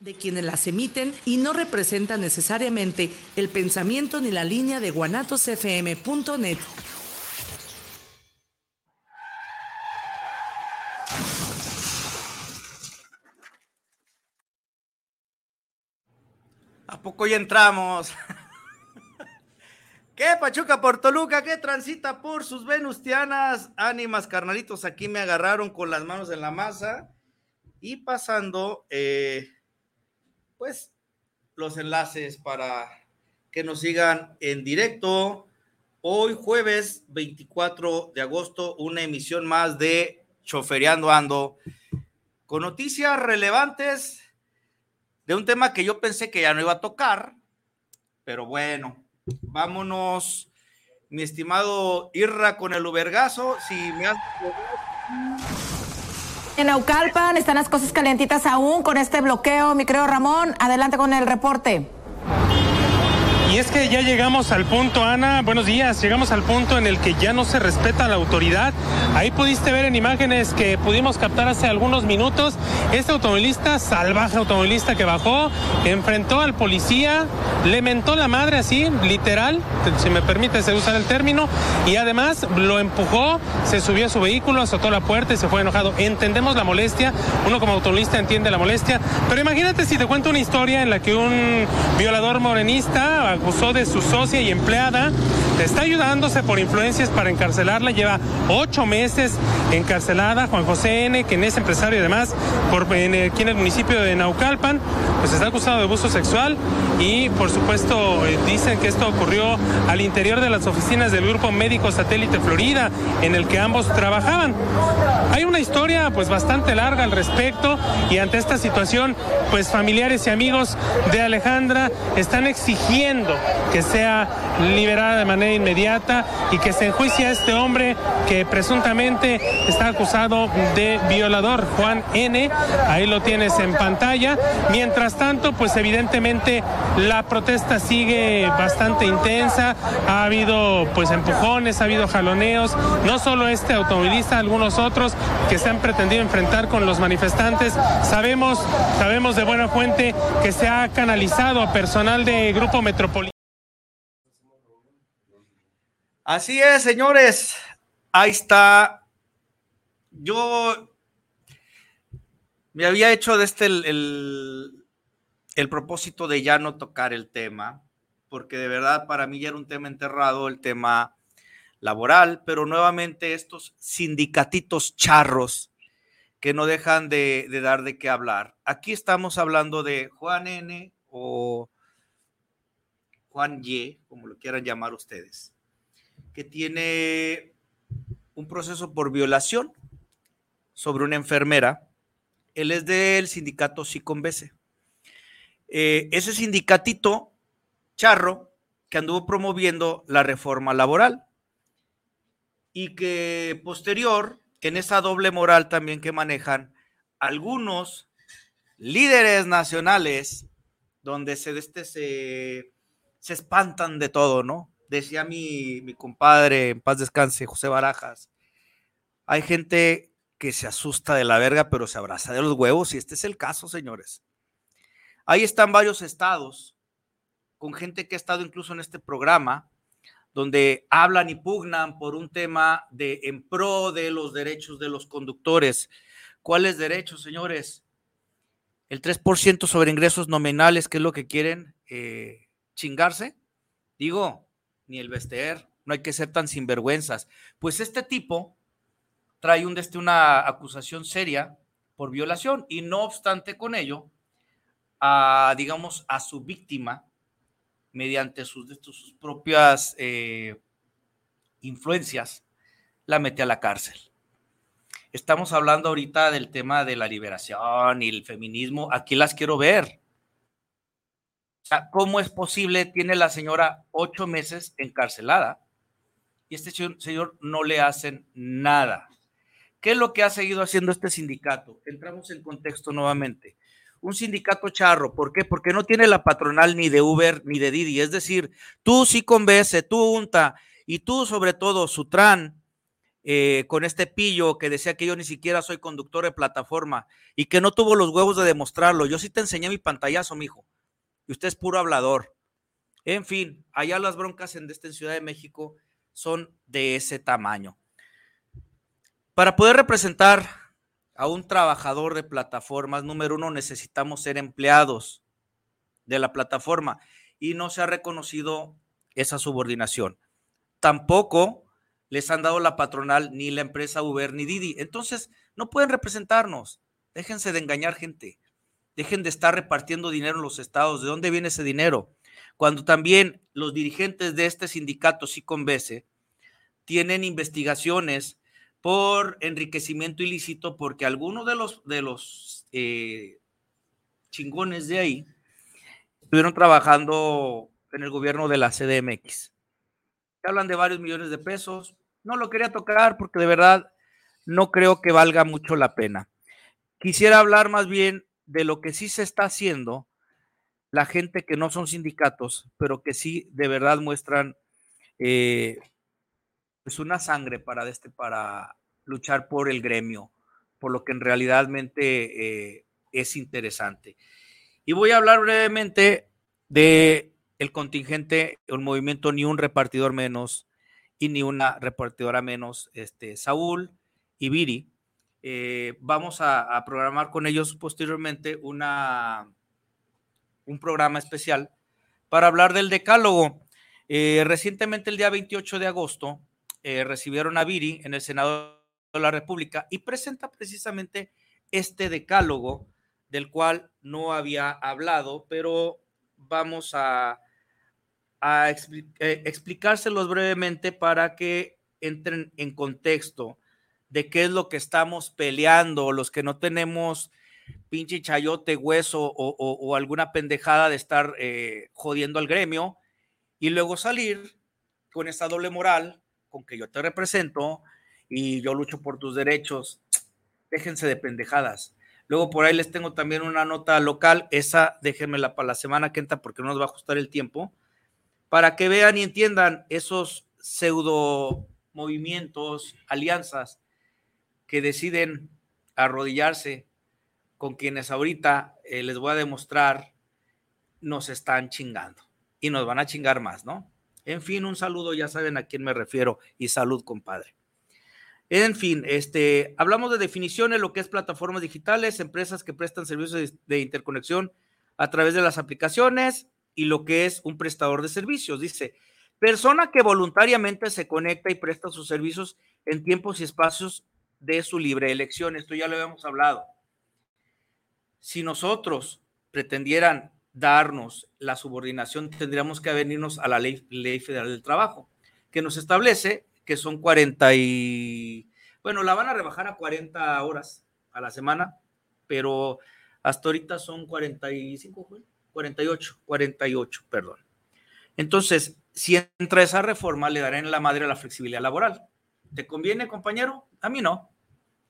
de quienes las emiten y no representan necesariamente el pensamiento ni la línea de guanatosfm.net. ¿A poco ya entramos? ¿Qué Pachuca por Toluca? ¿Qué transita por sus venustianas? Ánimas, carnalitos, aquí me agarraron con las manos en la masa y pasando, eh, pues, los enlaces para que nos sigan en directo. Hoy jueves 24 de agosto, una emisión más de Chofereando Ando, con noticias relevantes de un tema que yo pensé que ya no iba a tocar, pero bueno, vámonos, mi estimado Irra con el Ubergazo, si me has... En Aucalpan están las cosas calientitas aún con este bloqueo, mi creo Ramón, adelante con el reporte. Y es que ya llegamos al punto, Ana, buenos días, llegamos al punto en el que ya no se respeta la autoridad. Ahí pudiste ver en imágenes que pudimos captar hace algunos minutos este automovilista, salvaje automovilista que bajó, enfrentó al policía, le mentó la madre así, literal, si me permite usar el término, y además lo empujó, se subió a su vehículo, azotó la puerta y se fue enojado. Entendemos la molestia, uno como automovilista entiende la molestia, pero imagínate si te cuento una historia en la que un violador morenista acusó de su socia y empleada, está ayudándose por influencias para encarcelarla, lleva ocho meses encarcelada, Juan José N., quien es empresario además, por, en, aquí en el municipio de Naucalpan, pues está acusado de abuso sexual y por supuesto eh, dicen que esto ocurrió al interior de las oficinas del Grupo Médico Satélite Florida, en el que ambos trabajaban. Hay una historia pues bastante larga al respecto y ante esta situación pues familiares y amigos de Alejandra están exigiendo que sea liberada de manera inmediata y que se enjuicie a este hombre que presuntamente está acusado de violador, Juan N. Ahí lo tienes en pantalla. Mientras tanto, pues evidentemente la protesta sigue bastante intensa. Ha habido pues empujones, ha habido jaloneos. No solo este automovilista, algunos otros que se han pretendido enfrentar con los manifestantes. Sabemos, sabemos de buena fuente que se ha canalizado a personal de Grupo Metropolitano. Así es, señores. Ahí está. Yo me había hecho de este el, el, propósito de ya no tocar el tema, porque de verdad para mí ya era un tema enterrado, el tema laboral, pero nuevamente estos sindicatitos charros que no dejan de, de, dar de qué hablar. Aquí estamos hablando de Juan N o Juan Y, como lo quieran llamar ustedes que tiene un proceso por violación sobre una enfermera. Él es del sindicato Siconbese. Eh, ese sindicatito charro que anduvo promoviendo la reforma laboral y que posterior, en esa doble moral también que manejan algunos líderes nacionales, donde se, este, se, se espantan de todo, ¿no? Decía mi, mi compadre, en paz descanse, José Barajas, hay gente que se asusta de la verga, pero se abraza de los huevos, y este es el caso, señores. Ahí están varios estados con gente que ha estado incluso en este programa, donde hablan y pugnan por un tema de en pro de los derechos de los conductores. ¿Cuáles derechos, señores? El 3% sobre ingresos nominales, que es lo que quieren eh, chingarse. Digo, ni el Bester, no hay que ser tan sinvergüenzas. Pues este tipo trae un, desde una acusación seria por violación y no obstante con ello, a, digamos, a su víctima, mediante sus, sus propias eh, influencias, la mete a la cárcel. Estamos hablando ahorita del tema de la liberación y el feminismo. Aquí las quiero ver. ¿Cómo es posible? Tiene la señora ocho meses encarcelada y este señor no le hacen nada. ¿Qué es lo que ha seguido haciendo este sindicato? Entramos en contexto nuevamente. Un sindicato charro, ¿por qué? Porque no tiene la patronal ni de Uber ni de Didi. Es decir, tú sí convence, tú unta y tú sobre todo, Sutran, eh, con este pillo que decía que yo ni siquiera soy conductor de plataforma y que no tuvo los huevos de demostrarlo. Yo sí te enseñé mi pantallazo, mijo. Y usted es puro hablador. En fin, allá las broncas en, en Ciudad de México son de ese tamaño. Para poder representar a un trabajador de plataformas, número uno, necesitamos ser empleados de la plataforma y no se ha reconocido esa subordinación. Tampoco les han dado la patronal ni la empresa Uber ni Didi. Entonces, no pueden representarnos. Déjense de engañar gente. Dejen de estar repartiendo dinero en los estados. ¿De dónde viene ese dinero? Cuando también los dirigentes de este sindicato, Siconbese, tienen investigaciones por enriquecimiento ilícito porque algunos de los, de los eh, chingones de ahí estuvieron trabajando en el gobierno de la CDMX. Hablan de varios millones de pesos. No lo quería tocar porque de verdad no creo que valga mucho la pena. Quisiera hablar más bien de lo que sí se está haciendo la gente que no son sindicatos, pero que sí de verdad muestran eh, pues una sangre para, este, para luchar por el gremio, por lo que en realidad eh, es interesante. Y voy a hablar brevemente de el contingente, un movimiento ni un repartidor menos y ni una repartidora menos, este, Saúl y Viri. Eh, vamos a, programar con ellos posteriormente una, un programa especial para hablar del decálogo. Eh, recientemente, el día 28 de agosto, eh, recibieron a Viri en el Senado de la República y presenta precisamente este decálogo del cual no había hablado, pero vamos a, a explicárselos brevemente para que entren en contexto de qué es lo que estamos peleando, los que no tenemos pinche chayote, hueso o, alguna pendejada de estar eh, jodiendo al gremio y luego salir con esa doble moral con que yo te represento y yo lucho por tus derechos. Déjense de pendejadas. Luego por ahí les tengo también una nota local, esa déjenmela para la semana que entra porque no nos va a ajustar el tiempo, para que vean y entiendan esos pseudo movimientos, alianzas que deciden arrodillarse con quienes ahorita eh, les voy a demostrar nos están chingando y nos van a chingar más, ¿no? En fin, un saludo, ya saben a quién me refiero y salud, compadre. En fin, este, hablamos de definiciones, lo que es plataformas digitales, empresas que prestan servicios de, interconexión a través de las aplicaciones y lo que es un prestador de servicios. Dice, persona que voluntariamente se conecta y presta sus servicios en tiempos y espacios de su libre elección. Esto ya lo habíamos hablado. Si nosotros pretendieran darnos la subordinación, tendríamos que venirnos a la ley, ley federal del trabajo, que nos establece que son 40 y, bueno, la van a rebajar a 40 horas a la semana, pero hasta ahorita son 45, 48, 48, perdón. Entonces, si entra esa reforma, le darán la madre a la flexibilidad laboral. ¿Te conviene, compañero? A mí no.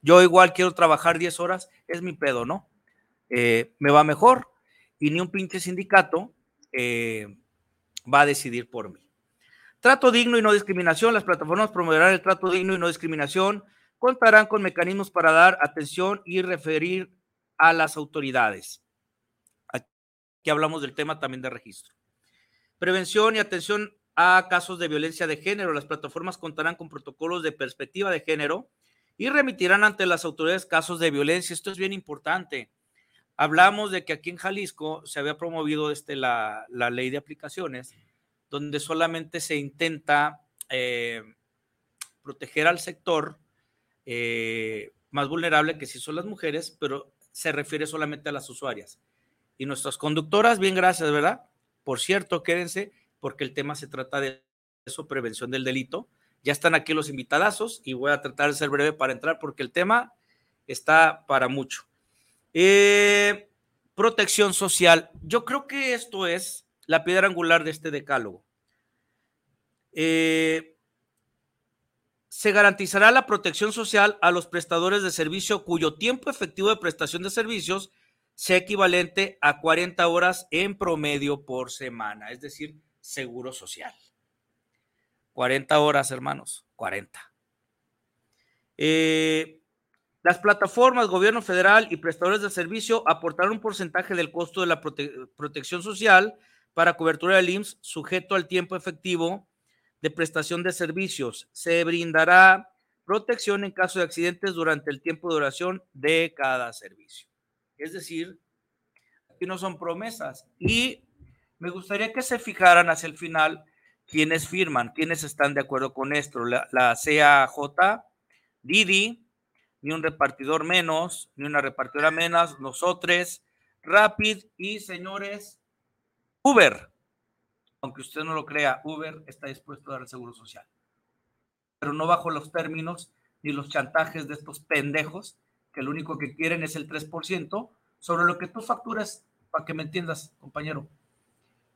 Yo igual quiero trabajar 10 horas, es mi pedo, ¿no? Eh, me va mejor y ni un pinche sindicato eh, va a decidir por mí. Trato digno y no discriminación. Las plataformas promoverán el trato digno y no discriminación. Contarán con mecanismos para dar atención y referir a las autoridades. Aquí hablamos del tema también de registro. Prevención y atención a casos de violencia de género. Las plataformas contarán con protocolos de perspectiva de género y remitirán ante las autoridades casos de violencia. Esto es bien importante. Hablamos de que aquí en Jalisco se había promovido este, la, la ley de aplicaciones donde solamente se intenta eh, proteger al sector eh, más vulnerable que si son las mujeres, pero se refiere solamente a las usuarias. Y nuestras conductoras, bien gracias, ¿verdad? Por cierto, quédense, porque el tema se trata de eso, prevención del delito. Ya están aquí los invitadazos y voy a tratar de ser breve para entrar porque el tema está para mucho. Eh, protección social. Yo creo que esto es la piedra angular de este decálogo. Eh, se garantizará la protección social a los prestadores de servicio cuyo tiempo efectivo de prestación de servicios sea equivalente a 40 horas en promedio por semana, es decir, seguro social. 40 horas, hermanos, 40. Eh, las plataformas, gobierno federal y prestadores de servicio aportaron un porcentaje del costo de la protección social para cobertura del IMSS sujeto al tiempo efectivo de prestación de servicios. Se brindará protección en caso de accidentes durante el tiempo de duración de cada servicio. Es decir, aquí no son promesas. Y me gustaría que se fijaran hacia el final quiénes firman, quiénes están de acuerdo con esto. La, la CAJ, Didi, ni un repartidor menos, ni una repartidora menos, nosotros, Rapid y señores, Uber. Aunque usted no lo crea, Uber está dispuesto a dar el seguro social pero no bajo los términos ni los chantajes de estos pendejos que lo único que quieren es el 3% sobre lo que tú facturas, para que me entiendas, compañero.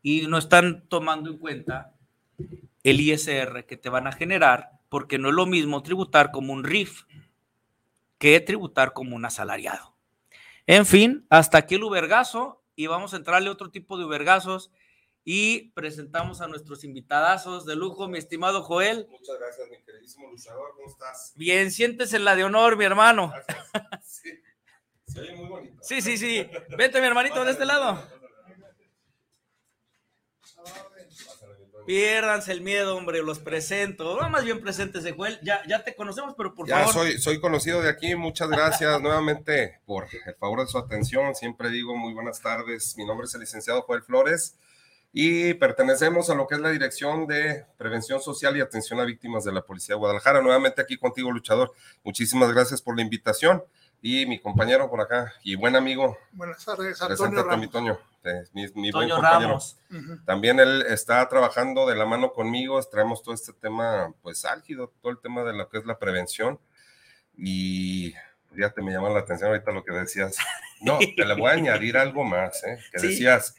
Y no están tomando en cuenta el ISR que te van a generar, porque no es lo mismo tributar como un RIF que tributar como un asalariado. En fin, hasta aquí el ubergazo y vamos a entrarle otro tipo de ubergazos y presentamos a nuestros invitadazos de lujo, mi estimado Joel. Muchas gracias, mi queridísimo luchador, ¿cómo estás? Bien, siéntese en la de honor, mi hermano. Sí, se oye muy bonito. Sí, sí, sí. Vete, mi hermanito, de este lado. Piérdanse el miedo, hombre, los presento. No, más bien presentes, Joel. Ya, ya te conocemos, pero por favor. Ya soy, soy conocido de aquí. Muchas gracias nuevamente por el favor de su atención. Siempre digo muy buenas tardes. Mi nombre es el licenciado Joel Flores y pertenecemos a lo que es la Dirección de Prevención Social y Atención a Víctimas de la Policía de Guadalajara. Nuevamente aquí contigo, luchador. Muchísimas gracias por la invitación. Y mi compañero por acá y buen amigo. Buenas tardes, Antonio Ramos. mi Toño, mi, buen compañero. También él está trabajando de la mano conmigo, traemos todo este tema, pues álgido, todo el tema de lo que es la prevención. Y ya te me llama la atención ahorita lo que decías. No, te le voy a añadir algo más, ¿eh? que decías,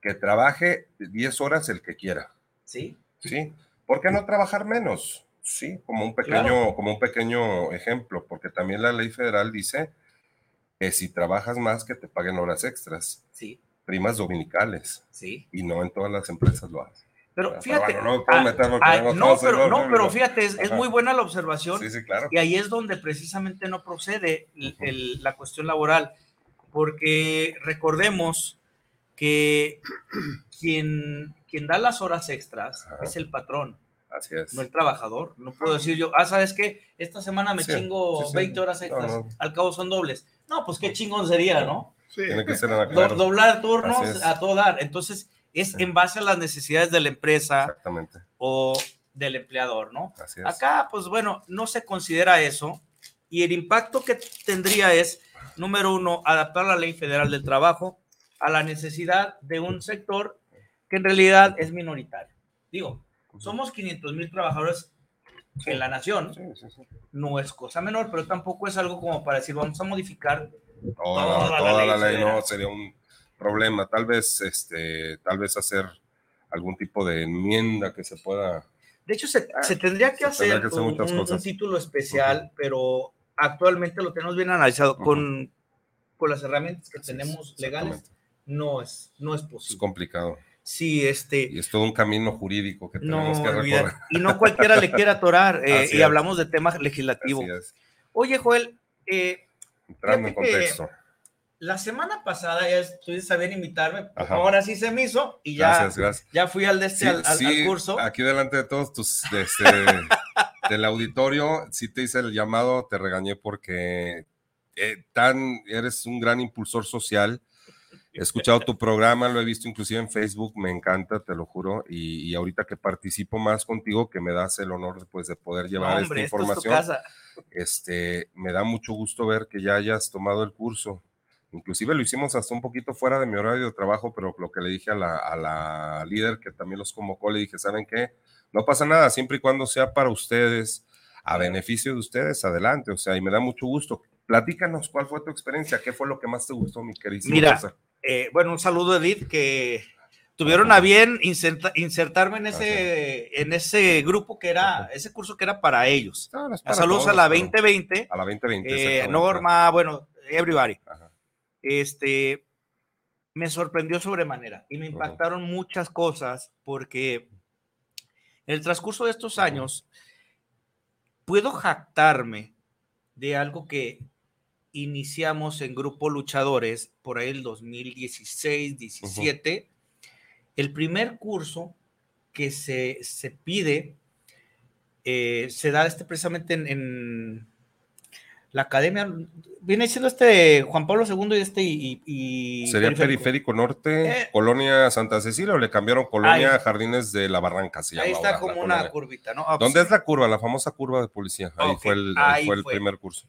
que trabaje 10 horas el que quiera. Sí. Sí. ¿Por qué no trabajar menos? Sí, como un pequeño, como un pequeño ejemplo, porque también la ley federal dice que si trabajas más que te paguen horas extras. Sí. Primas dominicales. Sí. Y no en todas las empresas lo hacen. Pero fíjate, no, pero, no, pero fíjate, es, muy buena la observación. Sí, sí, claro. Y ahí es donde precisamente no procede la cuestión laboral, porque recordemos que quien, quien da las horas extras es el patrón. Así es. No el trabajador. No puedo decir yo, ah, ¿sabes qué? Esta semana me chingo 20 horas extras. Al cabo son dobles. No, pues qué chingón sería, ¿no? Sí. Tiene que ser doblar turnos a todo dar. Entonces, es en base a las necesidades de la empresa Exactamente. o del empleador, ¿no? Así es. Acá, pues bueno, no se considera eso. Y el impacto que tendría es, número uno, adaptar la ley federal del trabajo a la necesidad de un sector que en realidad es minoritario. Digo, somos 500 mil trabajadores en la nación, no es cosa menor, pero tampoco es algo como para decir, vamos a modificar toda, la ley, no sería un problema. Tal vez, este, tal vez hacer algún tipo de enmienda que se pueda. De hecho, se, ah, tendría que hacer un, título especial, pero actualmente lo tenemos bien analizado con, con las herramientas que tenemos legales no es, no es posible. Es complicado. Sí, este. Y es todo un camino jurídico que tenemos que recorrer. Y no cualquiera le quiere atorar, eh, y hablamos de temas legislativos. Oye, Joel, eh, entrando en contexto. La semana pasada ya estuviste a invitarme, ahora sí se me hizo y ya, ya fui al de este al, curso. Aquí delante de todos tus este, del auditorio, sí te hice el llamado, te regañé porque eh, tan eres un gran impulsor social He escuchado tu programa, lo he visto inclusive en Facebook, me encanta, te lo juro, y, ahorita que participo más contigo, que me das el honor pues, de poder llevar esta información, este, me da mucho gusto ver que ya hayas tomado el curso. Inclusive lo hicimos hasta un poquito fuera de mi horario de trabajo, pero lo que le dije a la, a la líder que también los convocó, le dije, ¿saben qué? No pasa nada, siempre y cuando sea para ustedes, a beneficio de ustedes, adelante. O sea, y me da mucho gusto. Platícanos cuál fue tu experiencia, qué fue lo que más te gustó, mi querido. Mira, eh, bueno, un saludo, Edith, que tuvieron a bien insertarme en ese, en ese grupo que era, ese curso que era para ellos. Saludos a la 2020. A la 2020. Eh, Norma, bueno, everybody. Este, me sorprendió sobremanera y me impactaron muchas cosas porque en el transcurso de estos años puedo jactarme de algo que iniciamos en Grupo Luchadores por ahí el 2016, 17. El primer curso que se, se pide eh, se da este precisamente en, la academia, viene siendo este Juan Pablo II y este y... Sería Periférico, Norte, eh. Colonia Santa Cecilia o le cambiaron Colonia Jardines de la Barranca. ahí está como una curvita, ¿no? Ah, ¿Dónde es la curva? La famosa curva de policía. Ahí fue el, fue el primer curso.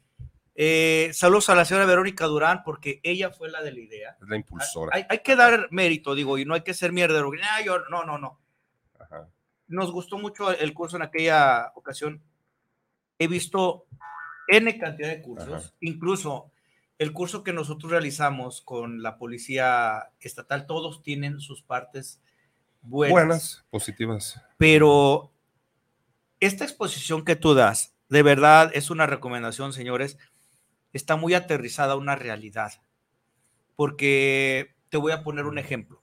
Eh, saludos a la señora Verónica Durán, porque ella fue la de la idea. Es la impulsora. Hay, que dar mérito, digo, y no hay que ser mierda. no, no, no. Nos gustó mucho el curso en aquella ocasión. He visto N cantidad de cursos, incluso el curso que nosotros realizamos con la policía estatal, todos tienen sus partes buenas. Buenas, positivas. Pero esta exposición que tú das, de verdad es una recomendación, señores está muy aterrizada a una realidad. Porque te voy a poner un ejemplo.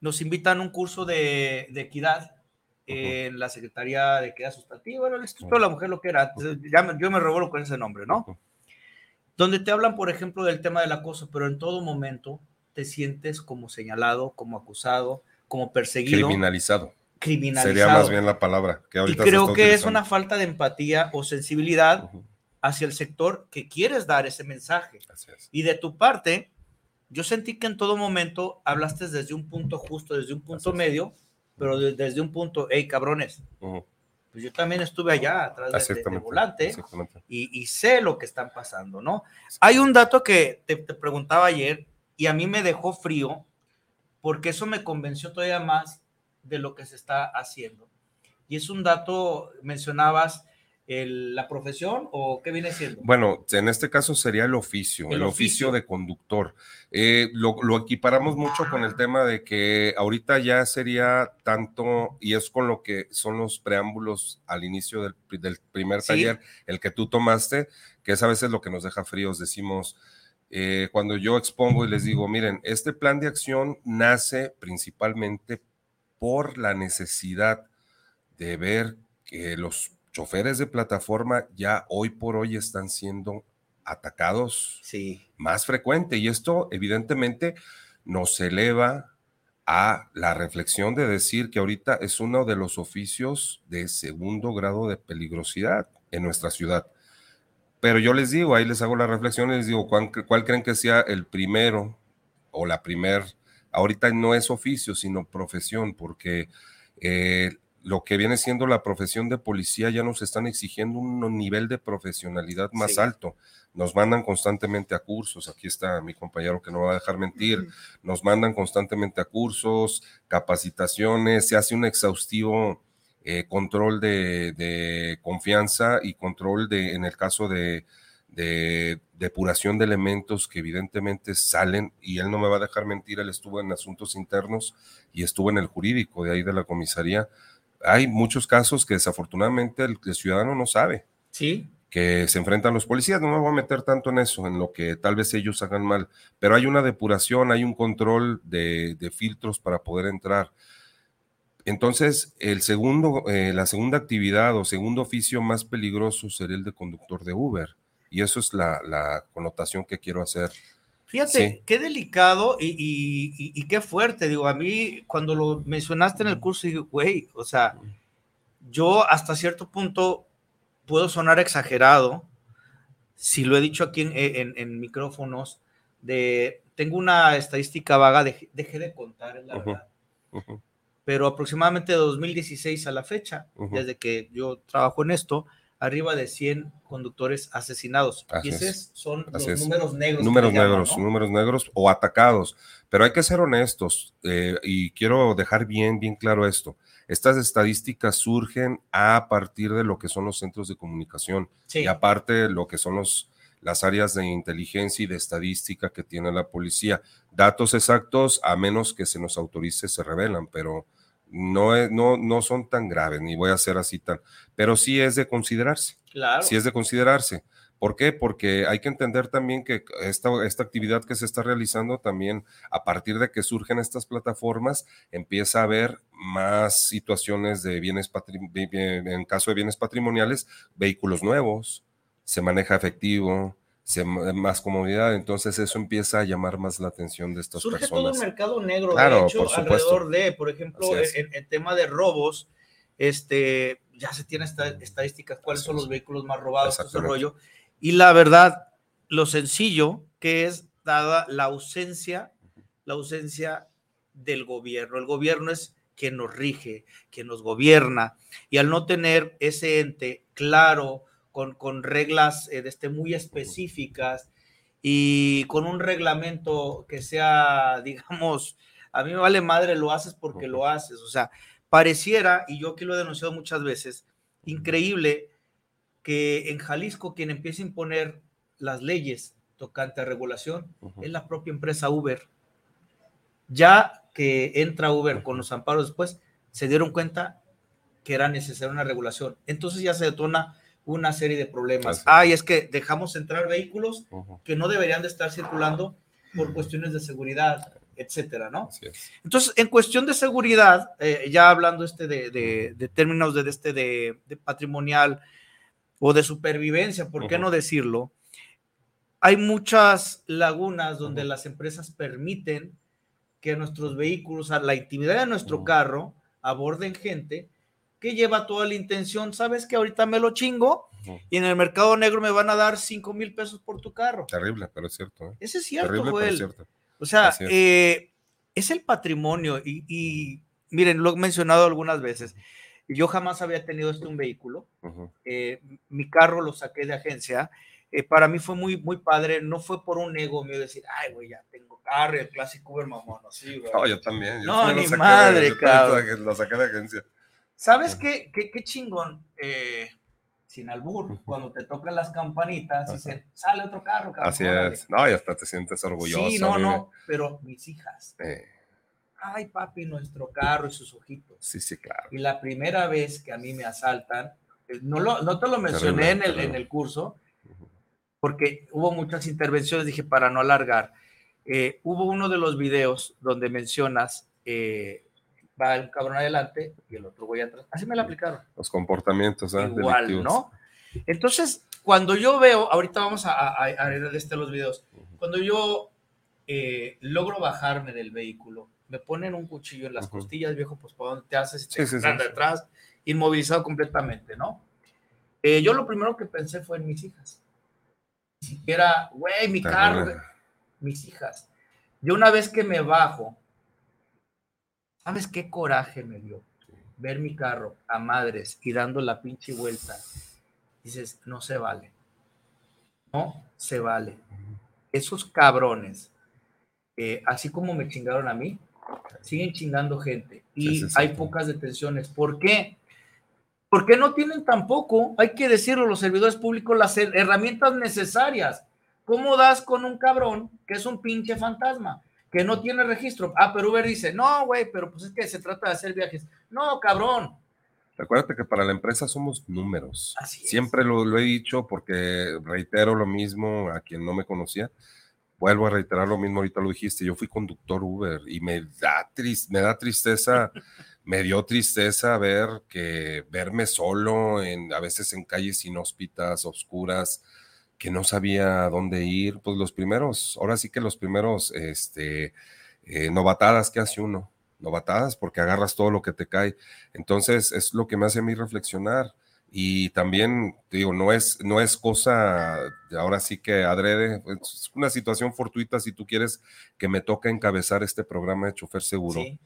Nos invitan a un curso de, equidad en la Secretaría de Equidad Sustantiva, bueno, el Instituto de la Mujer, lo que era, yo me revuelvo con ese nombre, ¿no? Donde te hablan, por ejemplo, del tema del acoso, pero en todo momento te sientes como señalado, como acusado, como perseguido. Criminalizado. Criminalizado. Sería más bien la palabra. Que y creo que es una falta de empatía o sensibilidad hacia el sector que quieres dar ese mensaje. Y de tu parte, yo sentí que en todo momento hablaste desde un punto justo, desde un punto medio, pero desde un punto, hey, cabrones, pues yo también estuve allá atrás del de, volante y, sé lo que están pasando, ¿no? Hay un dato que te, te preguntaba ayer y a mí me dejó frío porque eso me convenció todavía más de lo que se está haciendo. Y es un dato, mencionabas la profesión o qué viene siendo? Bueno, en este caso sería el oficio, el, oficio. de conductor. Eh, lo, equiparamos mucho con el tema de que ahorita ya sería tanto, y es con lo que son los preámbulos al inicio del, primer taller, el que tú tomaste, que es a veces lo que nos deja fríos, decimos. Eh, cuando yo expongo y les digo, miren, este plan de acción nace principalmente por la necesidad de ver que los choferes de plataforma ya hoy por hoy están siendo atacados sí. más frecuente y esto evidentemente nos eleva a la reflexión de decir que ahorita es uno de los oficios de segundo grado de peligrosidad en nuestra ciudad. Pero yo les digo, ahí les hago la reflexión y les digo, ¿cuál, creen que sea el primero o la primer? Ahorita no es oficio, sino profesión, porque eh, lo que viene siendo la profesión de policía ya nos están exigiendo un nivel de profesionalidad más alto. Nos mandan constantemente a cursos, aquí está mi compañero que no va a dejar mentir, nos mandan constantemente a cursos, capacitaciones, se hace un exhaustivo eh, control de, confianza y control de, en el caso de, de depuración de elementos que evidentemente salen, y él no me va a dejar mentir, él estuvo en asuntos internos y estuvo en el jurídico de ahí de la comisaría, hay muchos casos que desafortunadamente el, ciudadano no sabe. Sí. Que se enfrentan los policías. No me voy a meter tanto en eso, en lo que tal vez ellos hagan mal, pero hay una depuración, hay un control de, filtros para poder entrar. Entonces, el segundo, eh, la segunda actividad o segundo oficio más peligroso sería el de conductor de Uber. Y eso es la, la connotación que quiero hacer Fíjate, qué delicado y, qué fuerte. Digo, a mí cuando lo mencionaste en el curso, dije, güey, o sea, yo hasta cierto punto puedo sonar exagerado, si lo he dicho aquí en, micrófonos, de, tengo una estadística vaga, de, dejé de contar, es la verdad. Pero aproximadamente de 2016 a la fecha, desde que yo trabajo en esto, arriba de 100 conductores asesinados. y esos son los números negros. Números negros, números negros o atacados. Pero hay que ser honestos eh, y quiero dejar bien, bien claro esto. Estas estadísticas surgen a partir de lo que son los centros de comunicación y aparte lo que son los, las áreas de inteligencia y de estadística que tiene la policía. Datos exactos, a menos que se nos autorice, se revelan, pero no, no, no son tan graves, ni voy a ser así tan, pero sí es de considerarse. Claro. Sí es de considerarse. ¿Por qué? Porque hay que entender también que esta, esta actividad que se está realizando también, a partir de que surgen estas plataformas, empieza a haber más situaciones de bienes, en caso de bienes patrimoniales, vehículos nuevos, se maneja efectivo, se, más comodidad, entonces eso empieza a llamar más la atención de estas Surge personas. todo un mercado negro, Claro, de hecho, por supuesto. alrededor de, por ejemplo, es. en, en tema de robos, este, ya se tiene esta- estadísticas, cuáles son los vehículos más robados, todo rollo. Y la verdad, lo sencillo que es dada la ausencia, la ausencia del gobierno. El gobierno es quien nos rige, quien nos gobierna, y al no tener ese ente claro, con, con reglas eh, de este, muy específicas y con un reglamento que sea, digamos, a mí me vale madre, lo haces porque lo haces. O sea, pareciera, y yo aquí lo he denunciado muchas veces, increíble que en Jalisco quien empieza a imponer las leyes tocante a regulación Ujú. es la propia empresa Uber. Ya que entra Uber con los amparos después, se dieron cuenta que era necesaria una regulación. Entonces ya se detona una serie de problemas. Así es. Ay, es que dejamos entrar vehículos que no deberían de estar circulando por cuestiones de seguridad, etcétera, ¿no? Entonces, en cuestión de seguridad, eh, ya hablando este de, de- de términos de, de este de, patrimonial o de supervivencia, ¿por qué no decirlo? Hay muchas lagunas donde las empresas permiten que nuestros vehículos, a la intimidad de nuestro carro, aborden gente que lleva toda la intención, sabes que ahorita me lo chingo y en el mercado negro me van a dar 5 mil pesos por tu carro. Terrible, pero es cierto. ¿eh? Ese es cierto, Terrible, pero Joel. es cierto. O sea, es. eh, es el patrimonio y, y, miren, lo he mencionado algunas veces. Yo jamás había tenido este un vehículo. Ujú. eh, mi carro lo saqué de agencia. eh, para mí fue muy, muy padre. No fue por un ego mío decir, ay, güey, ya tengo carro, el clásico Uber mamón, así, güey. No, yo también. yo No, ni de- madre, también cabrón. Lo saqué de agencia. ¿Sabes qué, qué, qué chingón? Eh, sin albur, cuando te tocan las campanitas, dicen, sale otro carro, cabrón. Así órale". es. No, y hasta te sientes orgulloso. Sí, no, no, pero mis hijas. Eh, Ay, papi, nuestro carro y sus ojitos. sí, sí, claro. Y la primera vez que a mí me asaltan, eh, no, lo, no te lo mencioné en, el, terrible. en el curso, porque hubo muchas intervenciones, dije, para no alargar. Eh, hubo uno de los videos donde mencionas, eh, va un cabrón adelante y el otro güey atrás. Así me la aplicaron. Los comportamientos ¿ah? Igual, delictivos. ¿no? Entonces, cuando yo veo, ahorita vamos a, a, a este los videos, cuando yo eh, logro bajarme del vehículo, me ponen un cuchillo en las Ujú. costillas, viejo, pues ¿para dónde te haces? Sí, Te sí, sí, sí. detrás, inmovilizado completamente, ¿no? Eh, yo lo primero que pensé fue en mis hijas. Ni siquiera, güey, mi carro, mis hijas. Yo una vez que me bajo, ¿sabes qué coraje me dio? Ver mi carro a madres y dando la pinche vuelta. Dices, no se vale. No se vale. Esos cabrones, eh, así como me chingaron a mí, siguen chingando gente. Y Sí, sí, sí, hay pocas detenciones. ¿Por qué? Porque no tienen tampoco, hay que decirlo, los servidores públicos, las her- herramientas necesarias. ¿Cómo das con un cabrón que es un pinche fantasma? Que no tiene registro. Ah, pero Uber dice, no, güey, pero pues es que se trata de hacer viajes. No, cabrón. Recuérdate que para la empresa somos números. Así. Siempre lo, lo he dicho porque reitero lo mismo a quien no me conocía. Vuelvo a reiterar lo mismo, ahorita lo dijiste, yo fui conductor Uber y me da, tris- me da tristeza, me dio tristeza ver que verme solo, en, a veces en calles inhóspitas, oscuras, que no sabía dónde ir, pues los primeros, ahora sí que los primeros, este, eh, novatadas que hace uno, novatadas porque agarras todo lo que te cae. Entonces es lo que me hace a mí reflexionar. Y también, te digo, no es, no es cosa, ahora sí que adrede, es una situación fortuita si tú quieres que me toque encabezar este programa de chofer seguro, Sí.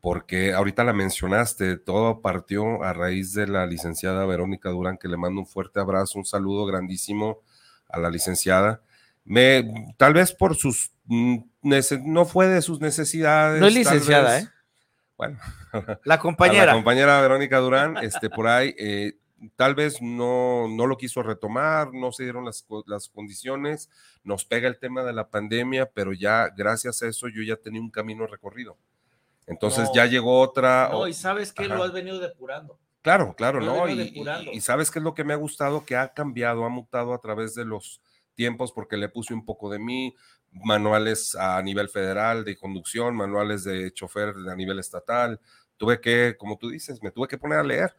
porque ahorita la mencionaste, todo partió a raíz de la licenciada Verónica Durán, que le mando un fuerte abrazo, un saludo grandísimo a la licenciada. Me, tal vez por sus, mm, no fue de sus necesidades. No es licenciada, vez- ¿eh? Bueno, La compañera. la compañera Verónica Durán, este, por ahí, eh, tal vez no, no lo quiso retomar, no se dieron las, las condiciones, nos pega el tema de la pandemia, pero ya gracias a eso yo ya tenía un camino recorrido. Entonces No. ya llegó otra. No, o- y sabes que lo has venido depurando. Claro, claro, ¿no? Y, sabes qué es lo que me ha gustado, que ha cambiado, ha mutado a través de los tiempos, porque le puse un poco de mí, manuales a nivel federal de conducción, manuales de chofer a nivel estatal. Tuve que, como tú dices, me tuve que poner a leer.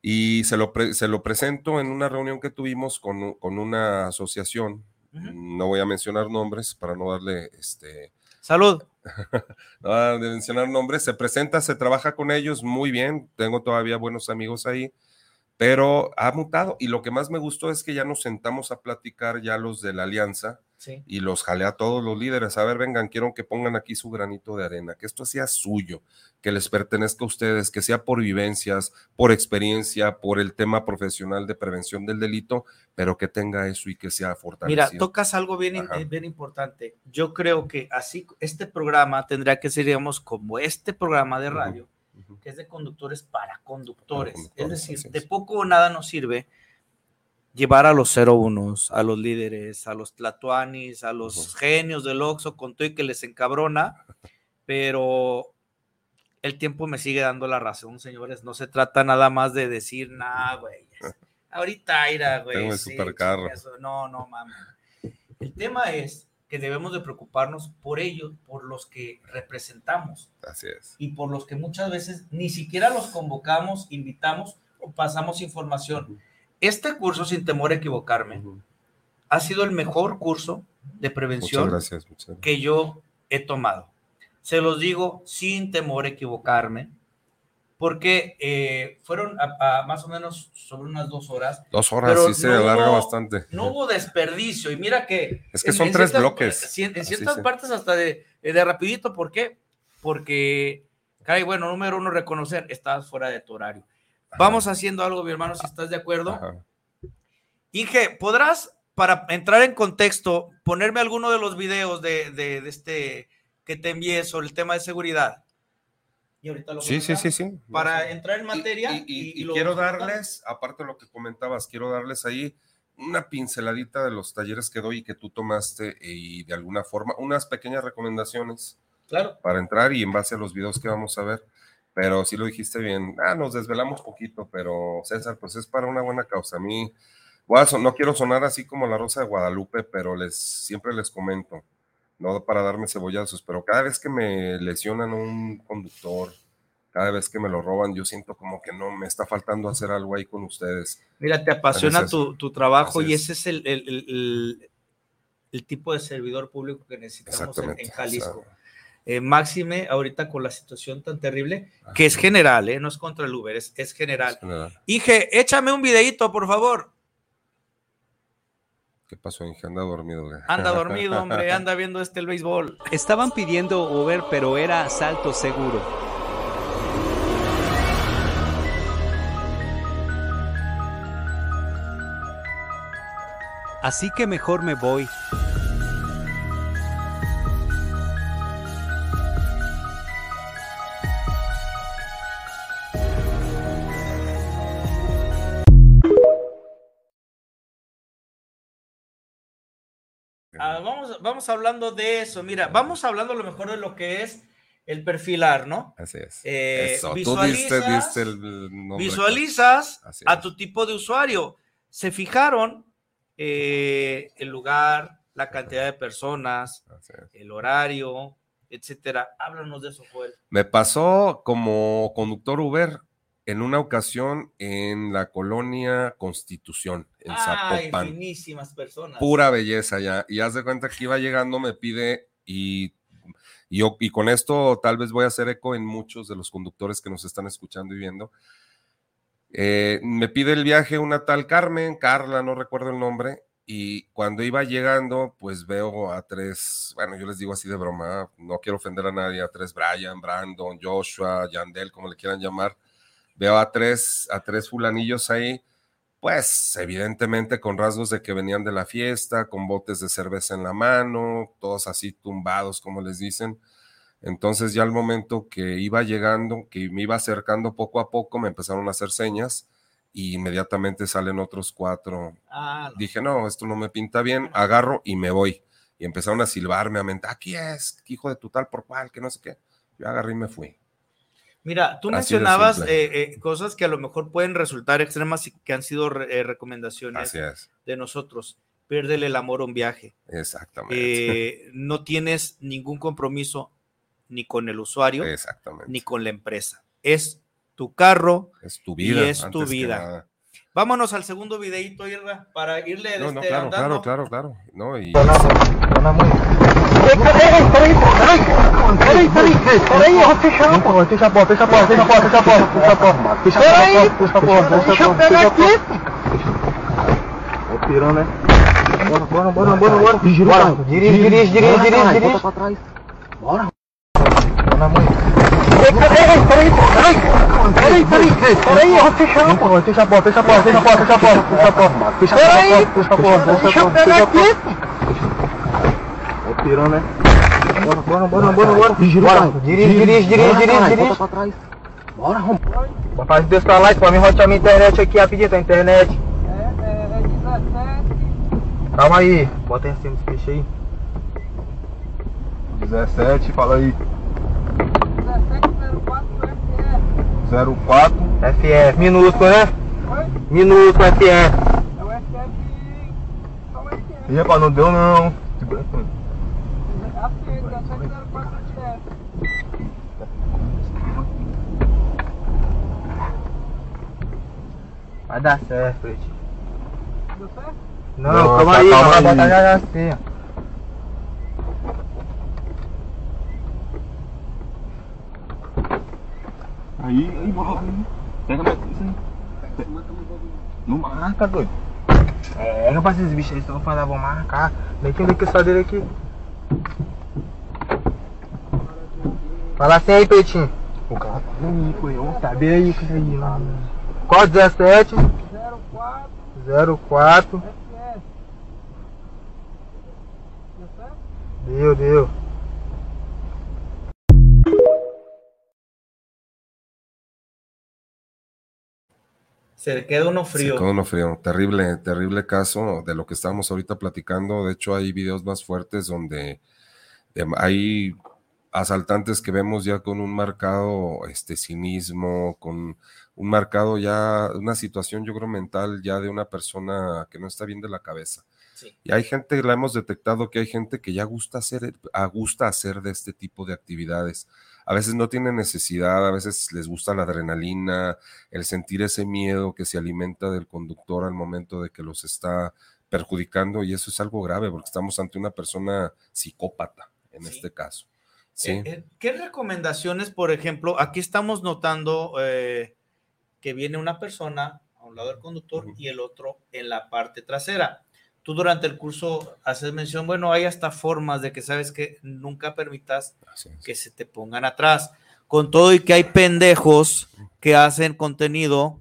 Y se lo, pre- se lo presento en una reunión que tuvimos con, con una asociación. No voy a mencionar nombres para no darle este, Salud. no a mencionar nombres. Se presenta, se trabaja con ellos muy bien. Tengo todavía buenos amigos ahí, pero ha mutado. Y lo que más me gustó es que ya nos sentamos a platicar ya los de la alianza Sí. y los jalé a todos los líderes. A ver, vengan, quiero que pongan aquí su granito de arena, que esto sea suyo, que les pertenezca a ustedes, que sea por vivencias, por experiencia, por el tema profesional de prevención del delito, pero que tenga eso y que sea fortalecido. Mira, tocas algo bien, bien importante. Yo creo que así este programa tendría que ser, digamos, como este programa de Ujú. Que es de conductores para conductores. Para es conductores, decir, así de es. poco o nada nos sirve llevar a los 01, a los líderes, a los tlatuanis, a los Ujú. genios del Oxxo con todo y que les encabrona, pero el tiempo me sigue dando la razón, señores. No se trata nada más de decir, nah, güey. es- Ahorita ira, güey. Tengo el sí. No, no mames. El tema es que debemos de preocuparnos por ellos, por los que representamos Así es. y por los que muchas veces ni siquiera los convocamos, invitamos o pasamos información. Este curso, sin temor a equivocarme, ha sido el mejor curso de Muchas prevención gracias. Muchas gracias. que yo he tomado. Se los digo sin temor a equivocarme, porque eh, fueron a, a más o menos sobre unas dos horas. Dos horas, sí se no alarga hubo- bastante. No hubo desperdicio y mira que... Es que son tres ciertas- bloques. En, ciertas partes hasta de, de rapidito, ¿por qué? Porque, caray, bueno, número uno, reconocer, estabas fuera de tu horario. Vamos haciendo algo, mi hermano, si estás de acuerdo. Ajá. Inge, ¿podrás, para entrar en contexto, ponerme alguno de los videos de, de- de este que te envié sobre el tema de seguridad? Y ahorita lo Sí, sí, sí, sí. Para entrar en materia. Y, y- y- y y lo- quiero darles, aparte de lo que comentabas, quiero darles ahí una pinceladita de los talleres que doy y que tú tomaste y de alguna forma, unas pequeñas recomendaciones Claro. para entrar y en base a los videos que vamos a ver. Pero sí lo dijiste bien. Ah, nos desvelamos poquito, pero César, pues es para una buena causa. A mí, voy a son- no quiero sonar así como la Rosa de Guadalupe, pero les siempre les comento, no para darme cebollazos, pero cada vez que me lesionan un conductor, cada vez que me lo roban, yo siento como que no me está faltando hacer algo ahí con ustedes. Mira, te apasiona tu, tu trabajo Así y es. ese es el, el- el- el- el tipo de servidor público que necesitamos en, Jalisco. O sea, Eh, máxime, ahorita con la situación tan terrible, que es general, ¿eh? no es contra el Uber, es, es general. Es general. Inge, échame un videíto, por favor. ¿Qué pasó, Inge? Anda dormido. güey. Anda dormido, hombre, anda viendo este el béisbol. Estaban pidiendo Uber, pero era asalto seguro. Así que mejor me voy. Ah, vamos, vamos hablando de eso, mira, vamos hablando a lo mejor de lo que es el perfilar, ¿no? Así es. Eh, Eso, tú visualizas- el nombre. Visualizas a tu tipo de usuario. Se fijaron eh, el lugar, la cantidad de personas, el horario, etcétera. Háblanos de eso, Joel. Me pasó como conductor Uber en una ocasión en la colonia Constitución, en Ay, Zapopan. finísimas personas. Pura belleza ya. Y haz de cuenta que iba llegando, me pide y, y y con esto tal vez voy a hacer eco en muchos de los conductores que nos están escuchando y viendo. Eh, me pide el viaje una tal Carmen, Carla, no recuerdo el nombre, y cuando iba llegando, pues veo a tres, bueno, yo les digo así de broma, no quiero ofender a nadie, a tres Brian, Brandon, Joshua, Yandel, como le quieran llamar, veo a tres, a tres fulanillos ahí, pues evidentemente con rasgos de que venían de la fiesta, con botes de cerveza en la mano, todos así tumbados, como les dicen. Entonces ya al momento que iba llegando, que me iba acercando poco a poco, me empezaron a hacer señas y inmediatamente salen otros cuatro. Ah, no. Dije, no, esto no me pinta bien, agarro y me voy. Y empezaron a silbarme, a mentar, aquí es, hijo de tu tal por cual, que no sé qué. Yo agarré y me fui. Mira, tú Así mencionabas eh, eh, cosas que a lo mejor pueden resultar extremas y que han sido re- eh, recomendaciones de nosotros. Piérdele el amor a un viaje. exactamente. Eh, no tienes ningún compromiso ni con el usuario exactamente. ni con la empresa. Es tu carro Es tu vida. es tu vida. Vámonos al segundo videito, Irra, para irle No, no, este, claro, andando. claro, claro, claro. No, y Peraí, peraí, peraí, eu vou fechar a porta. Fecha a porta, fecha a porta, fecha a porta, fecha a porta, fecha a porta. Fecha a porta, fecha a porta. Deixa eu pegar aqui. Ó o pirão, né? Bora, bora, bora, bora, bora. Dirige, dirige, dirige, dirige, dirige. Volta pra trás. Bora. Bora, mãe. Peraí, peraí, peraí. Peraí, peraí, peraí, eu vou fechar a porta. Fecha a porta, fecha a porta, fecha a porta, fecha a porta. Fecha a porta, fecha a porta, fecha a porta. Deixa pirão, né? Bora, bora, bora, bora, bora. Dirige, bora. dirige, dirige, dirige, dirige. Volta pra trás. Bora, bora. Bota pra Deus pra lá, que pra mim rote a minha internet aqui rapidinho, tá internet. É, é, é 17. Calma aí, bota em cima desse peixe aí. 17, fala aí. 1704 FF. 04 FF, minúsculo, né? Oi? Minúsculo FF. É o FF. Calma aí, que é. Não deu não. 1704 FE. Vai dar certo, Pretinho. Deu certo? Não, Nossa, calma aí, calma vai aí. botar já assim, ó. Aí, aí, bora. Pega mais isso aí. Não marca, doido. É, rapaz, esses bichos aí estão falando, vão marcar. Nem tem que só dele aqui. Fala assim aí, Pretinho. O cara tá aí, pô. Tá bem aí, cara aí, lá. Qual 17? 04 04. FE. Deu certo? Deu, deu. Se queda uno Se frío. quedó uno frío. Terrible, terrible caso de lo que estábamos ahorita platicando. De hecho, hay videos más fuertes donde hay asaltantes que vemos ya con un marcado este cinismo, con un marcado ya, una situación, yo creo, mental ya de una persona que no está bien de la cabeza. Sí. Y hay gente, la hemos detectado que hay gente que ya gusta hacer, a gusta hacer de este tipo de actividades. A veces no tienen necesidad, a veces les gusta la adrenalina, el sentir ese miedo que se alimenta del conductor al momento de que los está perjudicando y eso es algo grave porque estamos ante una persona psicópata en Sí. este caso. Sí. Eh, eh, ¿Qué recomendaciones, por ejemplo, aquí estamos notando eh, que viene una persona a un lado del conductor y el otro en la parte trasera? Tú durante el curso haces mención, bueno, hay hasta formas de que sabes que nunca permitas que se te pongan atrás. Con todo y que hay pendejos que hacen contenido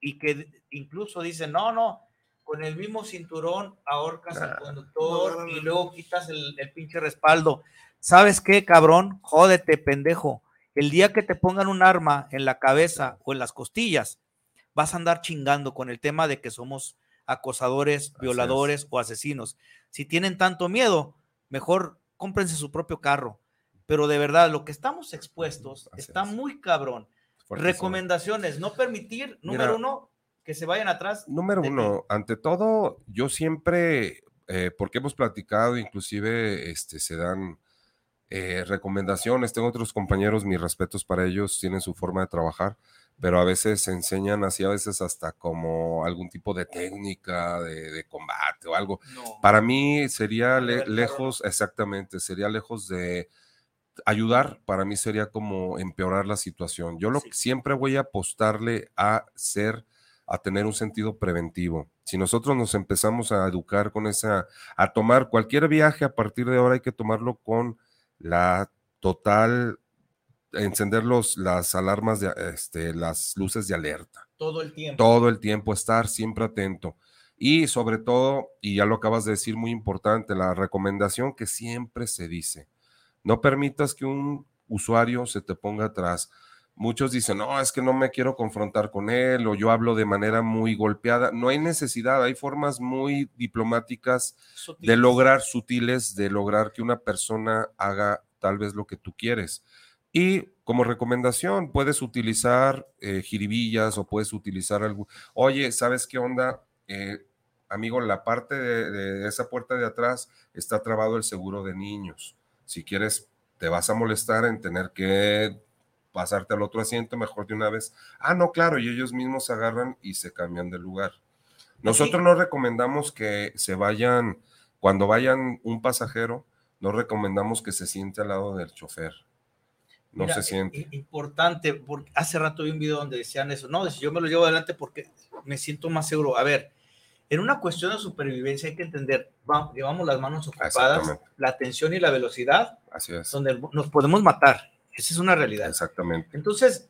y que incluso dicen, no, no, con el mismo cinturón ahorcas al Nah. conductor y luego quitas el, el pinche respaldo. ¿Sabes qué, cabrón? Jódete, pendejo. El día que te pongan un arma en la cabeza o en las costillas, vas a andar chingando con el tema de que somos acosadores, es. violadores o asesinos. Si tienen tanto miedo, mejor cómprense su propio carro. Pero de verdad, lo que estamos expuestos Así está es. muy cabrón. Fuertísimo. Recomendaciones, no permitir, número Mira, uno, que se vayan atrás. Número uno, ante todo, yo siempre, eh, porque hemos platicado, inclusive este, se dan eh, recomendaciones, tengo otros compañeros, mis respetos para ellos, tienen su forma de trabajar, pero a veces se enseñan así, a veces hasta como algún tipo de técnica de, de combate o algo. No. Para mí sería le- lejos, exactamente, sería lejos de ayudar, para mí sería como empeorar la situación. Yo lo Sí. siempre voy a apostarle a ser, a tener un sentido preventivo. Si nosotros nos empezamos a educar con esa, a tomar cualquier viaje a partir de ahora hay que tomarlo con la total, encender los, las alarmas, de, este, las luces de alerta todo el tiempo. todo el tiempo, estar siempre atento. Y sobre todo, y ya lo acabas de decir, muy importante, la recomendación que siempre se dice, no permitas que un usuario se te ponga atrás. Muchos dicen, no, es que no me quiero confrontar con él o yo hablo de manera muy golpeada. No hay necesidad, hay formas muy diplomáticas de lograr sutiles, de lograr que una persona haga tal vez lo que tú quieres. Y como recomendación, puedes utilizar eh, jiribillas o puedes utilizar algo. Oye, ¿sabes qué onda? Eh, amigo, la parte de, de esa puerta de atrás está trabado el seguro de niños. Si quieres, te vas a molestar en tener que pasarte al otro asiento, mejor de una vez. Ah, no, claro, y ellos mismos se agarran y se cambian de lugar. Nosotros no recomendamos que se vayan, cuando vayan un pasajero, no recomendamos que se siente al lado del chofer. No Mira, se siente. i- Importante, porque hace rato vi un video donde decían eso. No, yo me lo llevo adelante porque me siento más seguro. A ver, en una cuestión de supervivencia hay que entender, va- llevamos las manos ocupadas, la atención y la velocidad, Así es. donde nos podemos matar. Esa es una realidad. Exactamente. Entonces,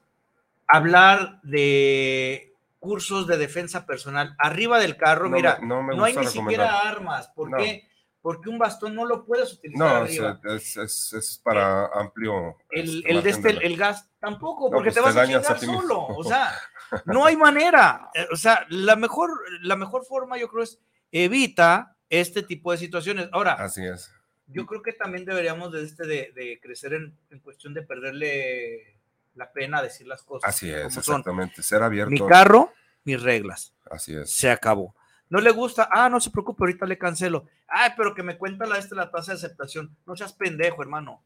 hablar de cursos de defensa personal arriba del carro, No mira, no me no hay ni siquiera armas. ¿Por No. qué? Porque un bastón no lo puedes utilizar No, arriba. es, es- es para amplio. el, este, el, de este, el, gas tampoco, porque pues te te vas a chingar solo. O sea, no hay manera. Eh, O sea, la mejor, la mejor forma, yo creo, es evita este tipo de situaciones. Ahora, Así es. Yo creo que también deberíamos de, este, de, de crecer en, en cuestión de perderle la pena a decir las cosas. Así es, son. exactamente. Ser abierto. Mi carro, mis reglas. Así es. Se acabó. No le gusta, ah, no se preocupe, ahorita le cancelo. Ay, pero que me cuenta la, este, la tasa de aceptación. No seas pendejo, hermano.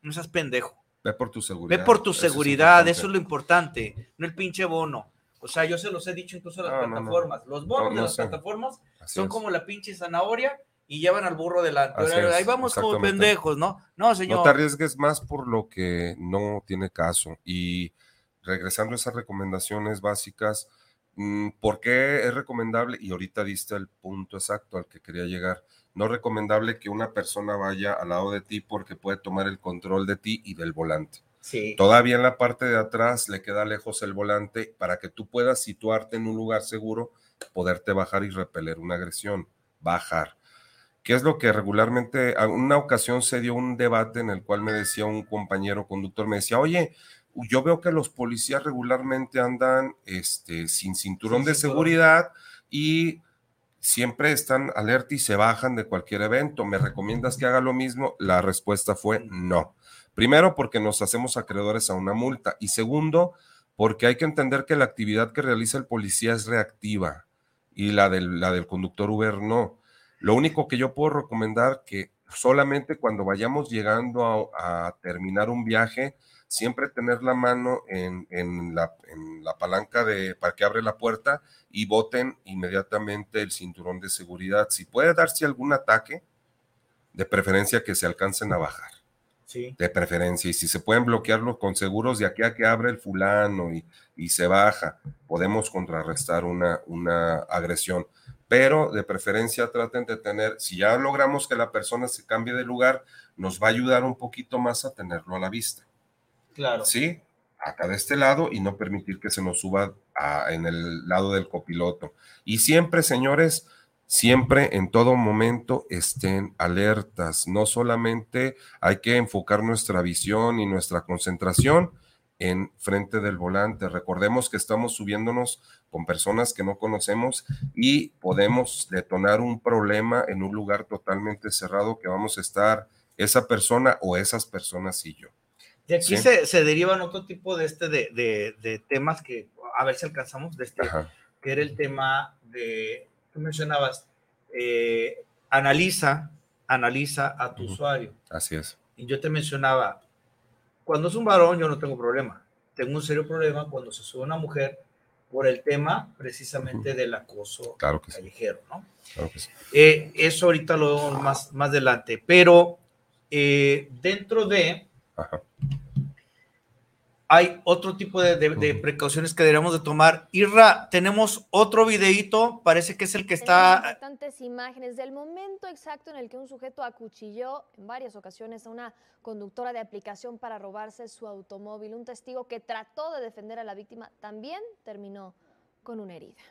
No seas pendejo. Ve por tu seguridad. Ve por tu Eso seguridad, eso es lo importante, no el pinche bono. O sea, yo se los he dicho incluso a las No, no, no. plataformas. Los bonos No, de las sé. plataformas Así son es. como la pinche zanahoria y llevan al burro delante. Es, Ahí vamos como pendejos, ¿no? No, señor. No te arriesgues más por lo que no tiene caso. Y regresando a esas recomendaciones básicas, mm, ¿por qué es recomendable? Y ahorita diste el punto exacto al que quería llegar. No es recomendable que una persona vaya al lado de ti porque puede tomar el control de ti y del volante. Sí. Todavía en la parte de atrás le queda lejos el volante para que tú puedas situarte en un lugar seguro, poderte bajar y repeler una agresión. Bajar. ¿Qué es lo que regularmente, a una ocasión se dio un debate en el cual me decía un compañero conductor, me decía, oye, yo veo que los policías regularmente andan este, sin cinturón Sin de cinturón. seguridad y siempre están alerta y se bajan de cualquier evento. ¿Me recomiendas que haga lo mismo? La respuesta fue no. Primero, porque nos hacemos acreedores a una multa. Y segundo, porque hay que entender que la actividad que realiza el policía es reactiva y la del, la del conductor Uber no. Lo único que yo puedo recomendar que solamente cuando vayamos llegando a, a terminar un viaje, siempre tener la mano en, en la, en la palanca de, para que abre la puerta y boten inmediatamente el cinturón de seguridad. Si puede darse algún ataque, de preferencia que se alcancen a bajar Sí. de preferencia. Y si se pueden bloquearlo con seguros de aquí a que abre el fulano y, y se baja, podemos contrarrestar una, una agresión. Pero de preferencia traten de tener, si ya logramos que la persona se cambie de lugar, nos va a ayudar un poquito más a tenerlo a la vista. Claro. ¿Sí? Acá de este lado y no permitir que se nos suba a- en el lado del copiloto. Y siempre, señores, siempre en todo momento estén alertas. No solamente hay que enfocar nuestra visión y nuestra concentración en frente del volante. Recordemos que estamos subiéndonos con personas que no conocemos y podemos detonar un problema en un lugar totalmente cerrado que vamos a estar esa persona o esas personas y yo. De aquí Sí. se, se derivan otro tipo de, este, de, de- de temas que, a ver si alcanzamos, de este, Ajá. que era el tema de, tú mencionabas, eh, analiza, analiza a tu Ujú. usuario. Así es. Y yo te mencionaba, cuando es un varón yo no tengo problema. Tengo un serio problema cuando se sube una mujer por el tema precisamente del acoso Claro que sí. callejero, ¿no? Claro que sí. Eh, eso ahorita lo vemos más, más adelante, pero eh, dentro de Ajá. Hay otro tipo de, de- precauciones que deberíamos de tomar. Irra, tenemos otro videíto, parece que es el que Tenemos está... impactantes imágenes del momento exacto en el que un sujeto acuchilló en varias ocasiones a una conductora de aplicación para robarse su automóvil. Un testigo que trató de defender a la víctima también terminó con una herida.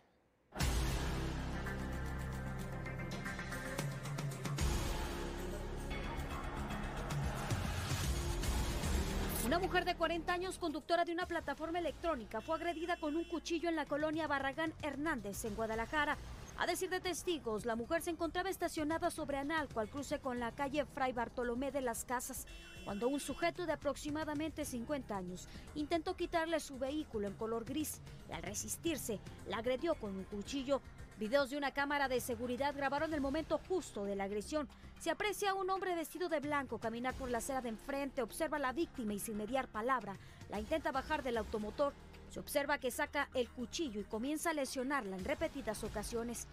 Una mujer de 40 años, conductora de una plataforma electrónica, fue agredida con un cuchillo en la colonia Barragán Hernández, en Guadalajara. A decir de testigos, la mujer se encontraba estacionada sobre Analco al cruce con la calle Fray Bartolomé de las Casas, cuando un sujeto de aproximadamente 50 años intentó quitarle su vehículo en color gris y al resistirse la agredió con un cuchillo Videos de una cámara de seguridad grabaron el momento justo de la agresión. Se aprecia a un hombre vestido de blanco caminar por la acera de enfrente, observa a la víctima y sin mediar palabra, la intenta bajar del automotor. Se observa que saca el cuchillo y comienza a lesionarla en repetidas ocasiones.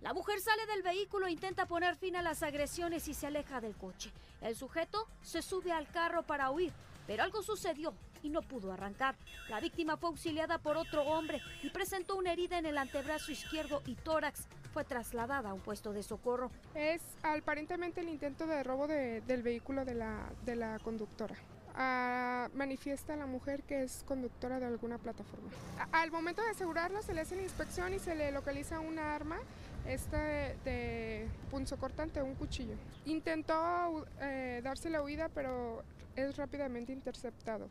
La mujer sale del vehículo e intenta poner fin a las agresiones y se aleja del coche. El sujeto se sube al carro para huir, pero algo sucedió y no pudo arrancar. La víctima fue auxiliada por otro hombre y presentó una herida en el antebrazo izquierdo y tórax. Fue trasladada a un puesto de socorro. Es aparentemente el intento de robo de- del vehículo de la, de la conductora. Ah, manifiesta la mujer que es conductora de alguna plataforma. A- al momento de asegurarlo se le hace la inspección y se le localiza una arma esta de, de punzocortante, un cuchillo. Intentó eh, darse la huida pero es rápidamente interceptado.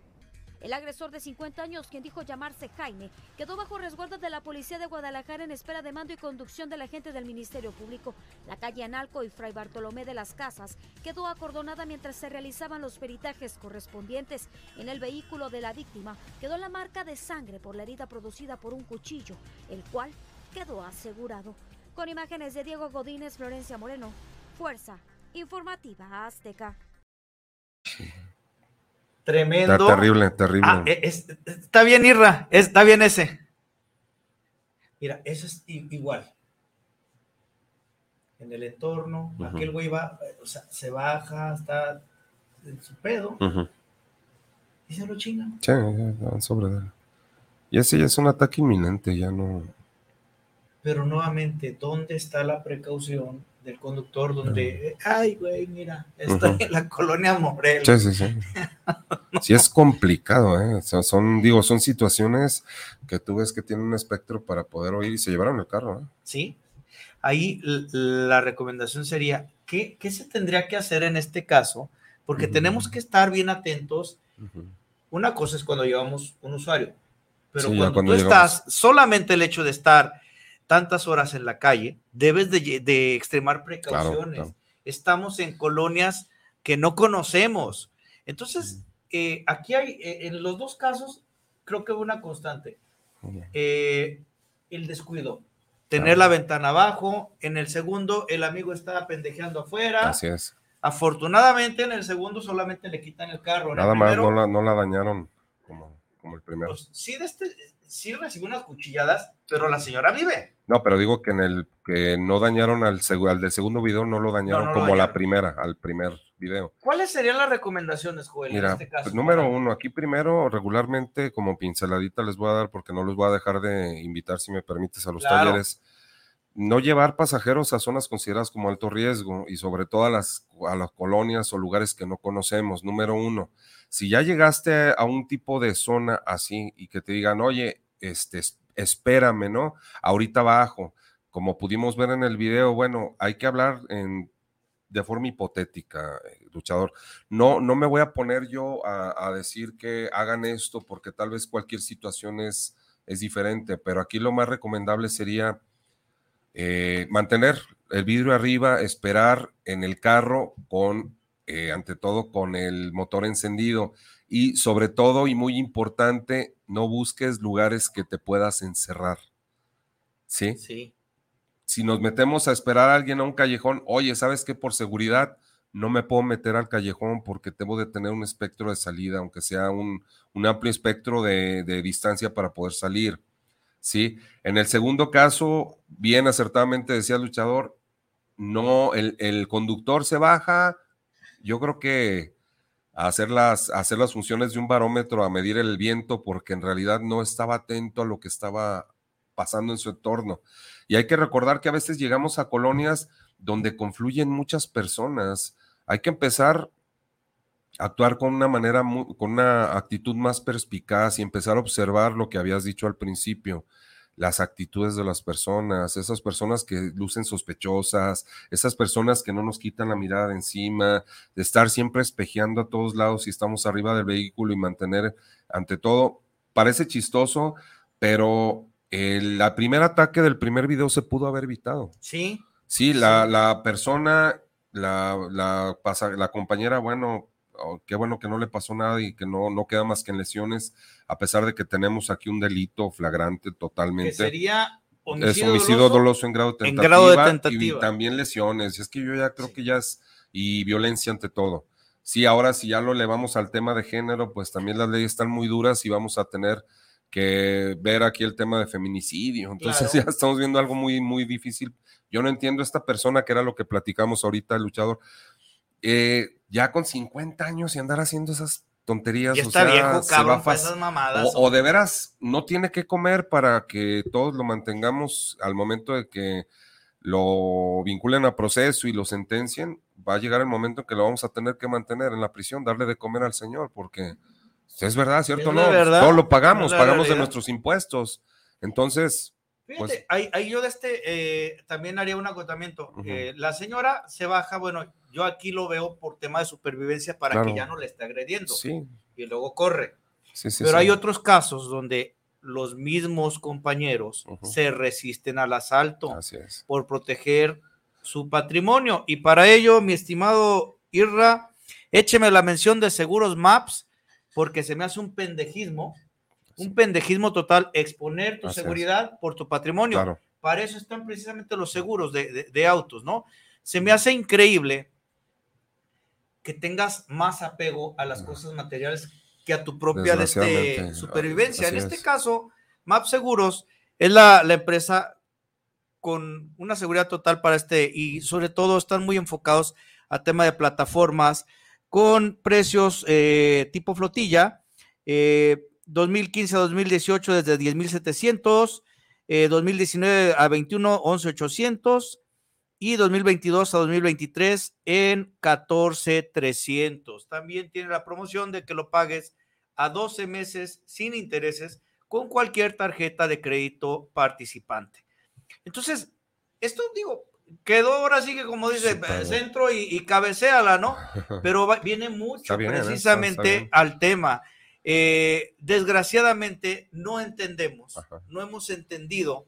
El agresor de 50 años, quien dijo llamarse Jaime, quedó bajo resguardo de la policía de Guadalajara en espera de mando y conducción del agente del Ministerio Público. La calle Analco y Fray Bartolomé de las Casas quedó acordonada mientras se realizaban los peritajes correspondientes. En el vehículo de la víctima quedó la marca de sangre por la herida producida por un cuchillo, el cual quedó asegurado. Con imágenes de Diego Godínez, Florencia Moreno, Fuerza Informativa Azteca. Tremendo. Está terrible, terrible. Ah, e- es- está bien, Irra. Está bien ese. Mira, eso es igual. En el entorno, aquel güey va, o sea, se baja, está en su pedo y se lo chingan. Sí, sobre él. Y ese ya es un ataque inminente, ya no. Pero nuevamente, ¿dónde está la precaución del conductor? Donde, eh, ay, güey, mira, está Ujú. en la colonia Morelos. Sí, sí, sí. Sí es complicado, ¿eh? O sea, son, digo, son situaciones que tú ves que tienen un espectro para poder oír y se llevaron el carro, ¿eh? ¿sí? Ahí la recomendación sería, ¿qué, qué se tendría que hacer en este caso? Porque Ujú. tenemos que estar bien atentos. Ujú. Una cosa es cuando llevamos un usuario, pero Sí, cuando, cuando tú llegamos. estás, solamente el hecho de estar tantas horas en la calle, debes de, de extremar precauciones. claro. Estamos en colonias que no conocemos. Entonces, eh, aquí hay, eh, en los dos casos, creo que una constante. Eh, el descuido. Tener Claro. la ventana abajo. En el segundo, el amigo estaba pendejeando afuera. Así es. Afortunadamente, en el segundo solamente le quitan el carro. En el Nada más no la, no la dañaron como, como el primero. pues, sí, de este, sí recibió unas cuchilladas, pero la señora vive. No, pero digo que en el que no dañaron al, al del segundo video, no lo dañaron no como la dañaron. primera, al primer video. ¿Cuáles serían las recomendaciones, Joel, en Mira, este caso? pues, número uno, aquí primero, regularmente, como pinceladita les voy a dar, porque no les voy a dejar de invitar, si me permites, a los Claro. talleres. No llevar pasajeros a zonas consideradas como alto riesgo y sobre todo a las, a las colonias o lugares que no conocemos. Número uno, si ya llegaste a un tipo de zona así y que te digan, oye, este, es- espérame, ¿no? Ahorita bajo. Como pudimos ver en el video, bueno, hay que hablar en de forma hipotética, eh, luchador. No, no me voy a poner yo a, a decir que hagan esto porque tal vez cualquier situación es, es diferente, pero aquí lo más recomendable sería eh, mantener el vidrio arriba, esperar en el carro con, eh, ante todo, con el motor encendido y sobre todo y muy importante, no busques lugares que te puedas encerrar. ¿Sí? Sí. si nos metemos a esperar a alguien a un callejón, oye, ¿sabes qué? Por seguridad no me puedo meter al callejón porque debo de tener un espectro de salida, aunque sea un, un amplio espectro de, de distancia para poder salir. ¿Sí? En el segundo caso, bien acertadamente decía el luchador, no, el, el conductor se baja, yo creo que hacer las, hacer las funciones de un barómetro, a medir el viento, porque en realidad no estaba atento a lo que estaba pasando en su entorno. Y hay que recordar que a veces llegamos a colonias donde confluyen muchas personas. Hay que empezar a actuar con una manera, con una actitud más perspicaz y empezar a observar lo que habías dicho al principio, las actitudes de las personas, esas personas que lucen sospechosas, esas personas que no nos quitan la mirada de encima, de estar siempre espejeando a todos lados si estamos arriba del vehículo y mantener ante todo, parece chistoso, pero el la primer ataque del primer video se pudo haber evitado. Sí. Sí, la, la persona, la, la, pasa- la compañera, bueno, oh, qué bueno que no le pasó nada y que no, no queda más que en lesiones, a pesar de que tenemos aquí un delito flagrante Que totalmente. sería Homicidio es homicidio doloso doloso en grado de en tentativa, grado de y también lesiones. Es que yo ya creo que ya es y violencia ante todo. Sí, ahora si ya lo elevamos al tema de género, pues también las leyes están muy duras y vamos a tener que ver aquí el tema de feminicidio. Entonces Claro. ya estamos viendo algo muy, muy difícil. Yo no entiendo esta persona que era lo que platicamos ahorita, el luchador, eh, ya con 50 años y andar haciendo esas tonterías. O está sea, viejo, se va cabrón, para fácil. esas mamadas. O, o de veras no tiene que comer para que todos lo mantengamos al momento de que lo vinculen a proceso y lo sentencien, va a llegar el momento en que lo vamos a tener que mantener en la prisión, darle de comer al señor, porque es verdad, ¿cierto? Es no, verdad, todo lo pagamos, pagamos de nuestros impuestos. Entonces, Fíjate, pues, ahí, ahí yo de este eh, también haría un acotamiento. Ujú. Eh, la señora se baja, bueno, yo aquí lo veo por tema de supervivencia para Claro. que ya no le esté agrediendo. sí, Y luego corre. sí, sí. Pero hay otros casos donde los mismos compañeros se resisten al asalto Así es. por proteger su patrimonio. Y para ello, mi estimado Irra, écheme la mención de Seguros Maps, porque se me hace un pendejismo, un pendejismo total, exponer tu Así es. seguridad por tu patrimonio. Claro. Para eso están precisamente los seguros de, de- de autos, ¿no? Se me hace increíble que tengas más apego a las cosas materiales que a tu propia este, supervivencia. En este es. caso, Map Seguros es la, la empresa con una seguridad total para este y sobre todo están muy enfocados a tema de plataformas con precios eh, tipo flotilla. eh, 2015 a 2018 desde 10.700, eh, 2019 a 21, 11.800 y 2022 a 2023 en 14.300. También tiene la promoción de que lo pagues a 12 meses sin intereses con cualquier tarjeta de crédito participante. Entonces, esto digo, quedó ahora sí que como dice, centro y, y cabecéala, ¿no? Pero va- viene mucho bien, ¿eh? Precisamente al tema. Eh, desgraciadamente no entendemos, no hemos entendido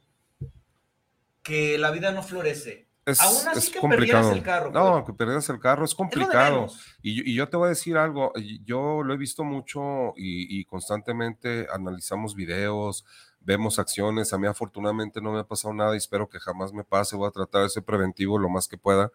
que la vida no florece. Es, Aún así es que complicado. perdieras el carro. no, pues. que perdieras el carro es complicado. y, yo- y yo te voy a decir algo, yo lo he visto mucho y, y constantemente analizamos videos, vemos acciones. A mí afortunadamente no me ha pasado nada y espero que jamás me pase. Voy a tratar de ser preventivo lo más que pueda.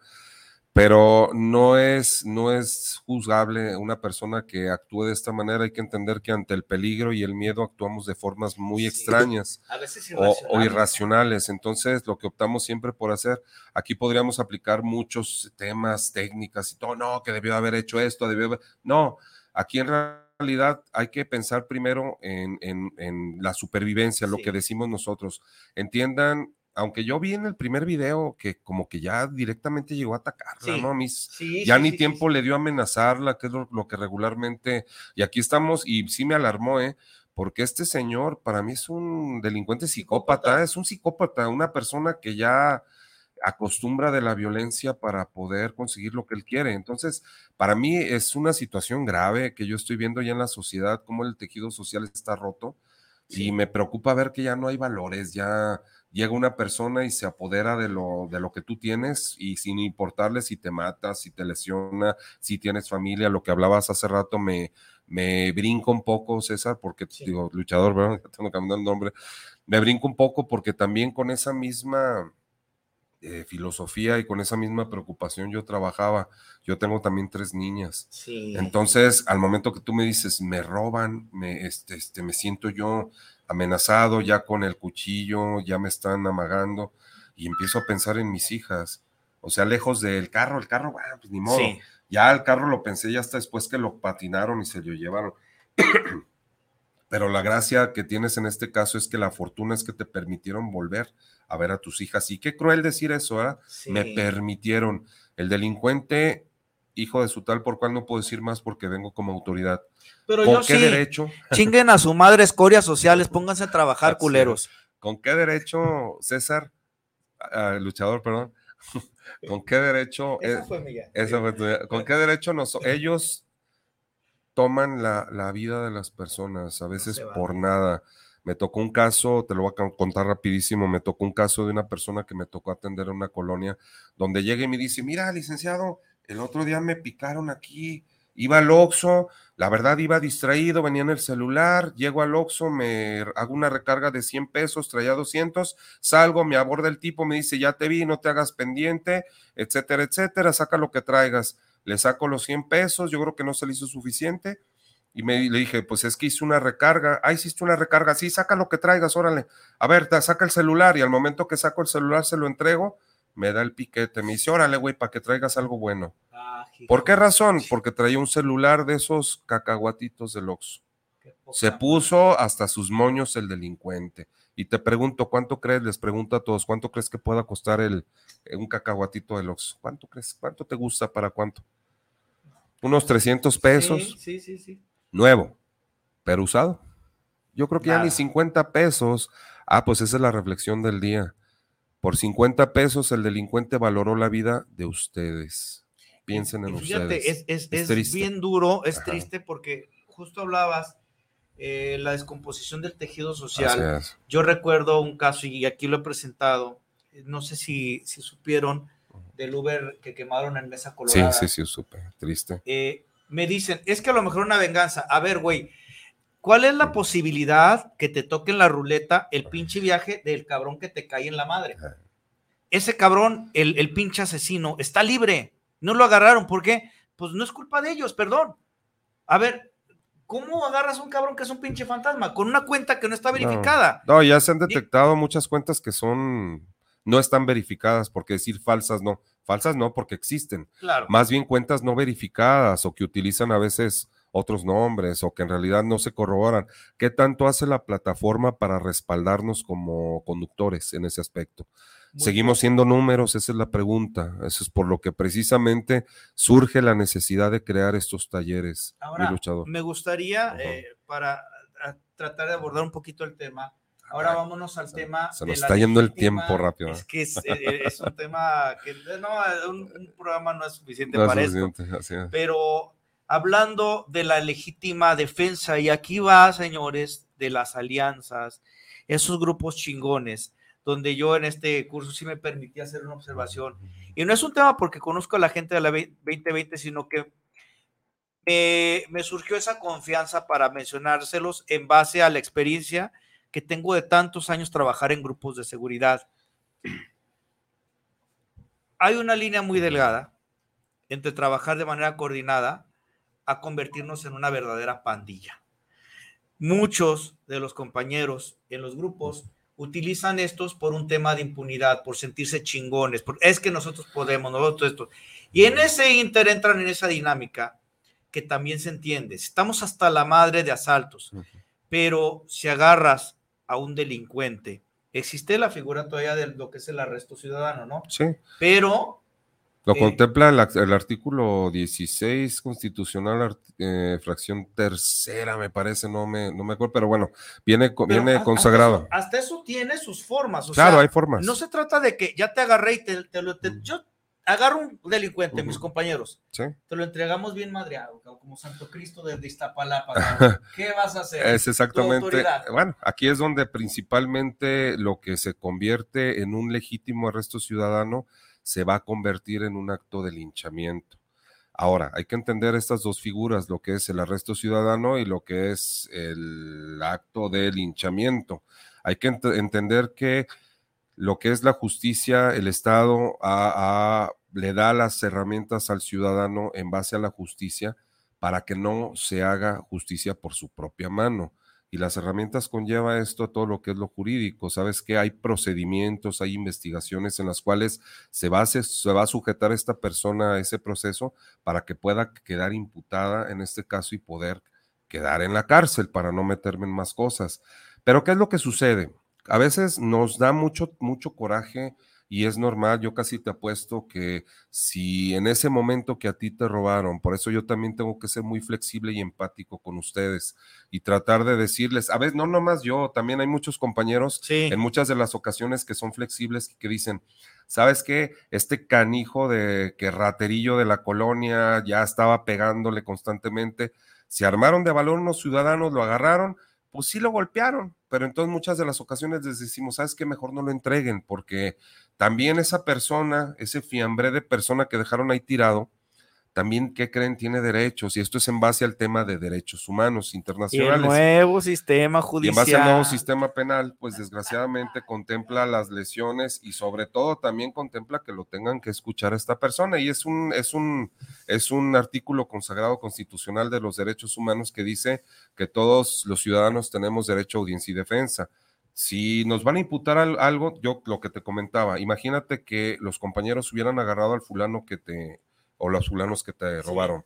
Pero no es, no es juzgable una persona que actúe de esta manera. Hay que entender que ante el peligro y el miedo actuamos de formas muy extrañas A veces o, o irracionales. Entonces, lo que optamos siempre por hacer, aquí podríamos aplicar muchos temas, técnicas y todo, no, que debió haber hecho esto, debió haber... No, aquí en realidad hay que pensar primero en, en- en la supervivencia, lo que decimos nosotros. Entiendan, aunque yo vi en el primer video que como que ya directamente llegó a atacarla, Sí, ¿no? Mis, sí, ya sí, ni tiempo le dio a amenazarla, que es lo, lo que regularmente, y aquí estamos, y sí me alarmó, ¿eh? Porque este señor para mí es un delincuente psicópata, es un psicópata, una persona que ya acostumbra de la violencia para poder conseguir lo que él quiere. Entonces, para mí es una situación grave que yo estoy viendo ya en la sociedad, cómo el tejido social está roto, y me preocupa ver que ya no hay valores, ya llega una persona y se apodera de lo, de lo que tú tienes y sin importarle si te matas, si te lesiona, si tienes familia, lo que hablabas hace rato me, me brinco un poco, César, porque digo, luchador, ¿verdad? Ya tengo cambiando el nombre, me brinco un poco porque también con esa misma eh, filosofía y con esa misma preocupación yo trabajaba. Yo tengo también tres niñas. Sí. Entonces, al momento que tú me dices, me roban, me, este, este, me siento yo amenazado ya con el cuchillo, ya me están amagando y empiezo a pensar en mis hijas. O sea, lejos del carro, el carro, bueno, pues ni modo. Sí. Ya el carro lo pensé ya hasta después que lo patinaron y se lo llevaron. Pero la gracia que tienes en este caso es que la fortuna es que te permitieron volver a ver a tus hijas. Y qué cruel decir eso, ¿verdad? Sí. Me permitieron. El delincuente, hijo de su tal, por cual no puedo decir más porque vengo como autoridad. Pero ¿Con yo qué sí. derecho? Chinguen a su madre escorias sociales, pónganse a trabajar, culeros. ¿Con qué derecho, César, ah, luchador, perdón? ¿Con qué derecho? Esa eh, fue mía. esa fue tuya. ¿Con qué derecho nos, ellos toman la, la vida de las personas, a veces por nada? Me tocó un caso, te lo voy a con- contar rapidísimo, me tocó un caso de una persona que me tocó atender en una colonia, donde llega y me dice, mira, licenciado, el otro día me picaron aquí Iba al Oxxo, la verdad iba distraído, venía en el celular, llego al Oxxo, me hago una recarga de 100 pesos, traía 200, salgo, me aborda el tipo, me dice, ya te vi, no te hagas pendiente, etcétera, etcétera, saca lo que traigas. Le saco los 100 pesos, yo creo que no se le hizo suficiente. Y me, le dije, pues es que hice una recarga. Ah, hiciste una recarga. Sí, saca lo que traigas, órale. A ver, te saca el celular. Y al momento que saco el celular, se lo entrego, me da el piquete. Me dice, órale, güey, para que traigas algo bueno. ¿Por qué razón? Porque traía un celular de esos cacahuatitos del Oxxo. Se puso hasta sus moños el delincuente. Y te pregunto, ¿cuánto crees? Les pregunto a todos, ¿cuánto crees que pueda costar el, un cacahuatito del Oxxo? ¿Cuánto crees? ¿Cuánto te gusta para cuánto? Unos 300 pesos. Sí, sí, sí. Nuevo, pero usado. Yo creo que ya Nada. ni 50 pesos. Ah, pues esa es la reflexión del día. Por 50 pesos el delincuente valoró la vida de ustedes. Piensen en fíjate, ustedes. es, es- es triste. bien duro, es Ajá. triste porque justo hablabas eh, la descomposición del tejido social. Es. Yo recuerdo un caso y aquí lo he presentado. No sé si, si supieron del Uber que quemaron en Mesa Sí, Colorada. sí, sí, supe. Triste. Eh, me dicen, es que a lo mejor una venganza. A ver, güey, ¿cuál es la posibilidad que te toque en la ruleta el pinche viaje del cabrón que te cae en la madre? Ese cabrón, el, el pinche asesino, está libre. No lo agarraron. ¿Por qué? Pues no es culpa de ellos, perdón. A ver, ¿cómo agarras a un cabrón que es un pinche fantasma? Con una cuenta que no está verificada. No, no, ya se han detectado muchas cuentas que son, no están verificadas, porque decir falsas no, falsas no, porque existen. Claro. Más bien cuentas no verificadas o que utilizan a veces otros nombres o que en realidad no se corroboran. ¿Qué tanto hace la plataforma para respaldarnos como conductores en ese aspecto? Muy Seguimos siendo números, esa es la pregunta. Eso es por lo que precisamente surge la necesidad de crear estos talleres. mi Ahora, luchador. me gustaría, eh, para tratar de abordar un poquito el tema, ahora vámonos al tema. Se de nos la está yendo el tiempo rápido. Es que es, eh, es un tema que no, un, un programa no es suficiente No es para esto. suficiente, así es. Pero hablando de la legítima defensa, y aquí va, señores, de las alianzas, esos grupos chingones, donde yo en este curso sí me permití hacer una observación. Y no es un tema porque conozco a la gente de la ve- 2020, sino que me, me surgió esa confianza para mencionárselos en base a la experiencia que tengo de tantos años trabajar en grupos de seguridad. Hay una línea muy delgada entre trabajar de manera coordinada a convertirnos en una verdadera pandilla. Muchos de los compañeros en los grupos utilizan estos por un tema de impunidad, por sentirse chingones, por, es que nosotros podemos, nosotros esto. Y en ese inter entran en esa dinámica que también se entiende. Estamos hasta la madre de asaltos, pero si agarras a un delincuente, existe la figura todavía de lo que es el arresto ciudadano, ¿no? Sí. Pero Lo Eh, contempla el, artículo 16 constitucional, eh, fracción tercera, me parece, no me, no me acuerdo, pero bueno, viene, Pero viene hasta- consagrado. Hasta eso, hasta eso tiene sus formas. o Claro, sea, hay formas. No se trata de que ya te agarré y te, te lo. te- yo agarro un delincuente, mis compañeros. Sí. Te lo entregamos bien madreado, como Santo Cristo de Iztapalapa. ¿Qué vas a hacer? Es exactamente, bueno, aquí es donde principalmente lo que se convierte en un legítimo arresto ciudadano se va a convertir en un acto de linchamiento. Ahora, hay que entender estas dos figuras, lo que es el arresto ciudadano y lo que es el acto de linchamiento. Hay que ent- entender que lo que es la justicia, el Estado a- a- le da las herramientas al ciudadano en base a la justicia para que no se haga justicia por su propia mano. Y las herramientas conlleva esto a todo lo que es lo jurídico. Sabes que hay procedimientos, hay investigaciones en las cuales se va, a, se, va a sujetar esta persona a ese proceso para que pueda quedar imputada en este caso y poder quedar en la cárcel para no meterme en más cosas. Pero ¿qué es lo que sucede? A veces nos da mucho, mucho coraje y es normal, yo casi te apuesto que si en ese momento que a ti te robaron, por eso yo también tengo que ser muy flexible y empático con ustedes y tratar de decirles, a veces no nomás yo, también hay muchos compañeros en muchas de las ocasiones que son flexibles y que dicen, ¿sabes qué? Este canijo de que raterillo de la colonia ya estaba pegándole constantemente, se armaron de valor unos ciudadanos, lo agarraron, pues sí lo golpearon, pero entonces muchas de las ocasiones les decimos, ¿sabes qué? Mejor no lo entreguen, porque también esa persona, ese fiambre de persona que dejaron ahí tirado, también, ¿qué creen? Tiene derechos y esto es en base al tema de derechos humanos Y el internacionales. nuevo sistema Y en judicial. base al nuevo sistema penal, pues desgraciadamente contempla las lesiones y sobre todo también contempla que lo tengan que escuchar a esta persona. Y es un, es un, es un artículo consagrado constitucional de los derechos humanos que dice que todos los ciudadanos tenemos derecho a audiencia y defensa. Si nos van a imputar al- algo, yo lo que te comentaba, imagínate que los compañeros hubieran agarrado al fulano que te, o los fulanos que te robaron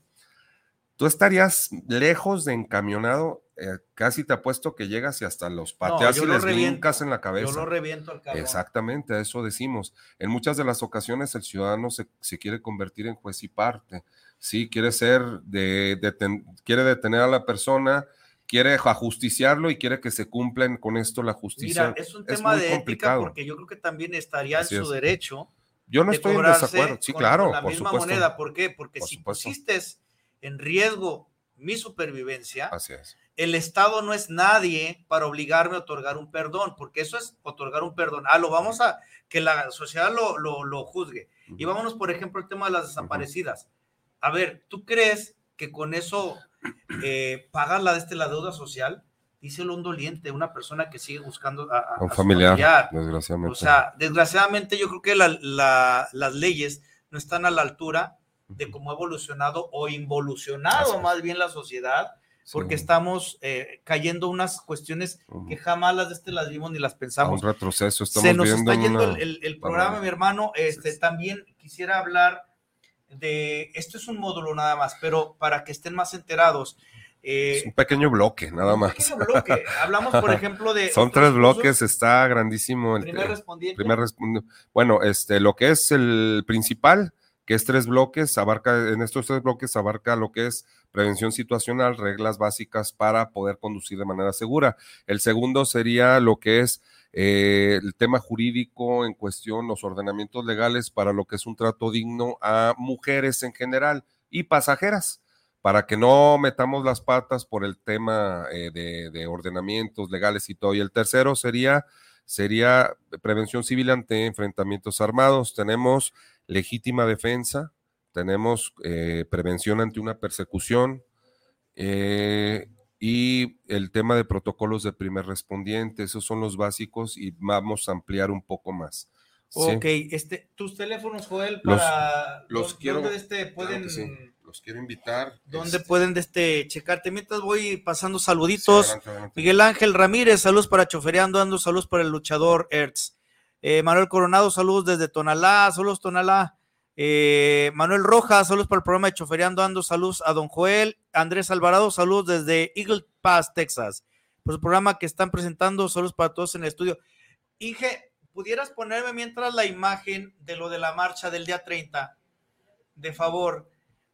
tú estarías lejos de encamionado, eh, casi te apuesto que llegas y hasta los pateas yo y les brincas en la Yo cabeza. lo reviento al cabrón. Exactamente, a eso decimos. En muchas de las ocasiones el ciudadano se, se quiere convertir en juez y parte. Sí, quiere ser, de, deten- quiere detener a la persona, quiere ajusticiarlo y quiere que se cumplan con esto la justicia. Mira, es un tema muy de ética porque yo creo que también estaría Así en su es. derecho. Yo no estoy en desacuerdo. Sí, con- claro, con la por misma supuesto. moneda. ¿Por qué? Porque Por si supuesto. pusiste en riesgo mi supervivencia, Así es. el Estado no es nadie para obligarme a otorgar un perdón, porque eso es otorgar un perdón. Ah, lo vamos a que la sociedad lo, lo, lo juzgue. Y vámonos, por ejemplo, al tema de las desaparecidas. A ver, ¿tú crees que con eso eh, pagas la, este, la deuda social? Díselo un doliente, una persona que sigue buscando a, a- un su familiar, desgraciadamente. O sea, desgraciadamente yo creo que la- la- las leyes no están a la altura de cómo ha evolucionado o involucionado Así más bien la sociedad, porque Sí. estamos eh, cayendo unas cuestiones que jamás las de este las vimos ni las a pensamos. un retroceso. Estamos Se nos viendo está yendo una- el, el- programa, mi hermano. Este, también quisiera hablar de, esto es un módulo nada más, pero para que estén más enterados. Eh, Es un pequeño bloque, nada más. pequeño bloque. Hablamos, por ejemplo, de Son tres cursos. bloques, está grandísimo. El, Primer respondiente. primer bueno, este, lo que es el principal, que es tres bloques, abarca, en estos tres bloques abarca lo que es prevención situacional, reglas básicas para poder conducir de manera segura. El segundo sería lo que es eh, el tema jurídico en cuestión, los ordenamientos legales para lo que es un trato digno a mujeres en general y pasajeras para que no metamos las patas por el tema eh, de, de ordenamientos legales y todo. Y el tercero sería, sería prevención civil ante enfrentamientos armados. Tenemos legítima defensa, tenemos eh, prevención ante una persecución eh, y el tema de protocolos de primer respondiente. Esos son los básicos y vamos a ampliar un poco más. ¿sí? Ok, este, tus teléfonos, Joel, Los- para los ¿dó- quiero- ¿dónde este pueden, Los quiero invitar. dónde este, pueden de este checarte? Mientras voy pasando saluditos. Sí, adelante, adelante. Miguel Ángel Ramírez, saludos para Chofereando Ando, saludos para el luchador Ertz. Eh, Manuel Coronado, saludos desde Tonalá, saludos Tonalá. Eh, Manuel Rojas, saludos para el programa de Chofereando Ando, saludos a Don Joel. Andrés Alvarado, saludos desde Eagle Pass, Texas. Por el programa que están presentando, saludos para todos en el estudio. Inge, ¿pudieras ponerme mientras la imagen de lo de la marcha del día 30? De favor.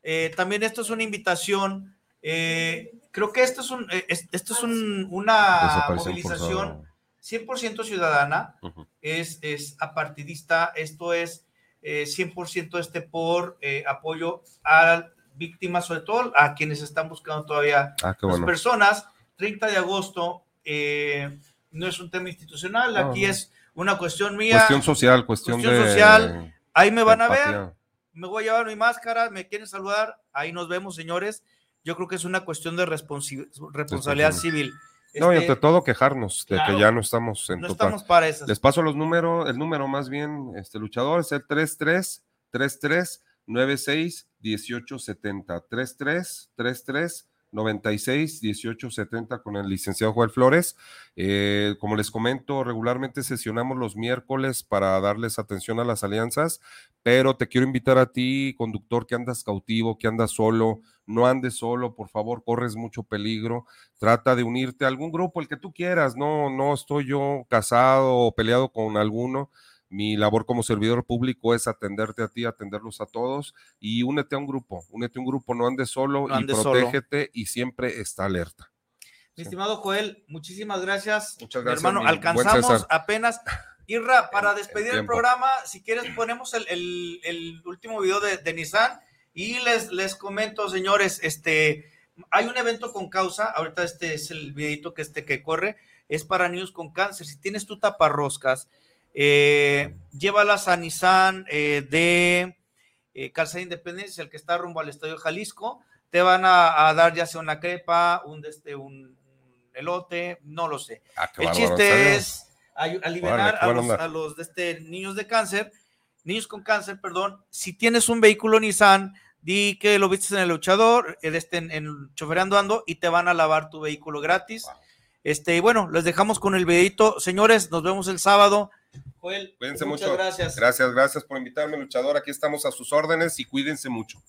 Eh, también esto es una invitación. eh, creo que esto es, un, eh, es- esto es un- una movilización 100% ciudadana, Ujú. es, es apartidista, esto es eh, 100% este por apoyo a víctimas, sobre todo a quienes están buscando todavía Ah, las bueno. personas. 30 de agosto no es un tema institucional, aquí no. es una cuestión mía. Cuestión social, cuestión, de social. Ahí me van a ver. Me voy a llevar mi máscara, me quieren saludar, ahí nos vemos, señores. Yo creo que es una cuestión de responsabilidad civil. No, y Este, ante todo quejarnos de claro, que ya no estamos en no total. estamos para esas. Les paso los números, el número más bien, este luchador es el 33 33 96 18 70 33 33 96 18 70 con el licenciado Joel Flores. Eh, como les comento, regularmente sesionamos los miércoles para darles atención a las alianzas, pero te quiero invitar a ti, conductor, que andas cautivo, que andas solo, no andes solo, por favor, corres mucho peligro. Trata de unirte a algún grupo, el que tú quieras. No, no estoy yo casado o peleado con alguno. Mi labor como servidor público es atenderte a ti, atenderlos a todos y únete a un grupo, únete a un grupo, no andes solo No y solo. protégete y siempre está alerta. Mi estimado Joel, muchísimas gracias. Muchas Mi gracias, hermano, mi alcanzamos apenas. Irra, para despedir el, programa, si quieres ponemos el, el- el último video de, de Nissan y les, les comento, señores, este, hay un evento con causa, ahorita este es el videito que, este, que corre, es para niños con cáncer. Si tienes tu taparroscas, eh, llévalas a Nissan eh, de eh, Calzada Independencia, el que está rumbo al Estadio Jalisco, te van a, a dar ya sea una crepa, un, de este, un, un elote, no lo sé. Ah, el bárbaro, chiste es aliviar a, los, a los de este, niños de cáncer, niños con cáncer, perdón. Si tienes un vehículo Nissan, di que lo viste en el luchador, el este en, en chofereando ando y te van a lavar tu vehículo gratis. Este, y bueno, les dejamos con el videito. Señores, nos vemos el sábado. Joel, Cuídense muchas mucho. gracias. Gracias, gracias por invitarme, luchador. Aquí estamos a sus órdenes y cuídense mucho.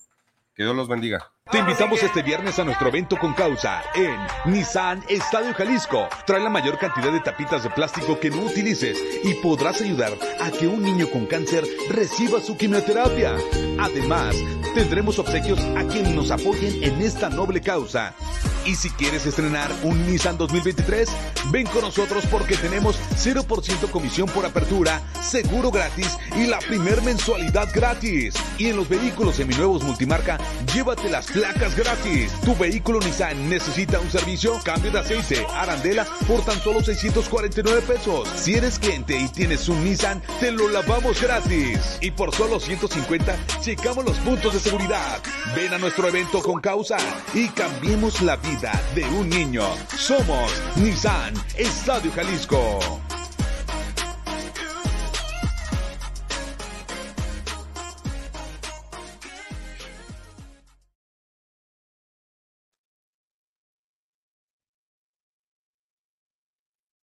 Que Dios los bendiga. Te invitamos este viernes a nuestro evento con causa en Nissan Estadio Jalisco. Trae la mayor cantidad de tapitas de plástico que no utilices y podrás ayudar a que un niño con cáncer reciba su quimioterapia. Además, tendremos obsequios a quienes nos apoyen en esta noble causa. Y si quieres estrenar un Nissan 2023, ven con nosotros porque tenemos 0% comisión por apertura, seguro gratis y la primer mensualidad gratis. Y en los vehículos seminuevos multimarca, llévate las placas gratis. Tu vehículo Nissan necesita un servicio, cambio de aceite, arandela por tan solo 649 pesos. Si eres cliente y tienes un Nissan, te lo lavamos gratis. Y por solo 150, checamos los puntos de seguridad. Ven a nuestro evento con causa y cambiemos la vida de un niño. Somos Nissan Estadio Jalisco.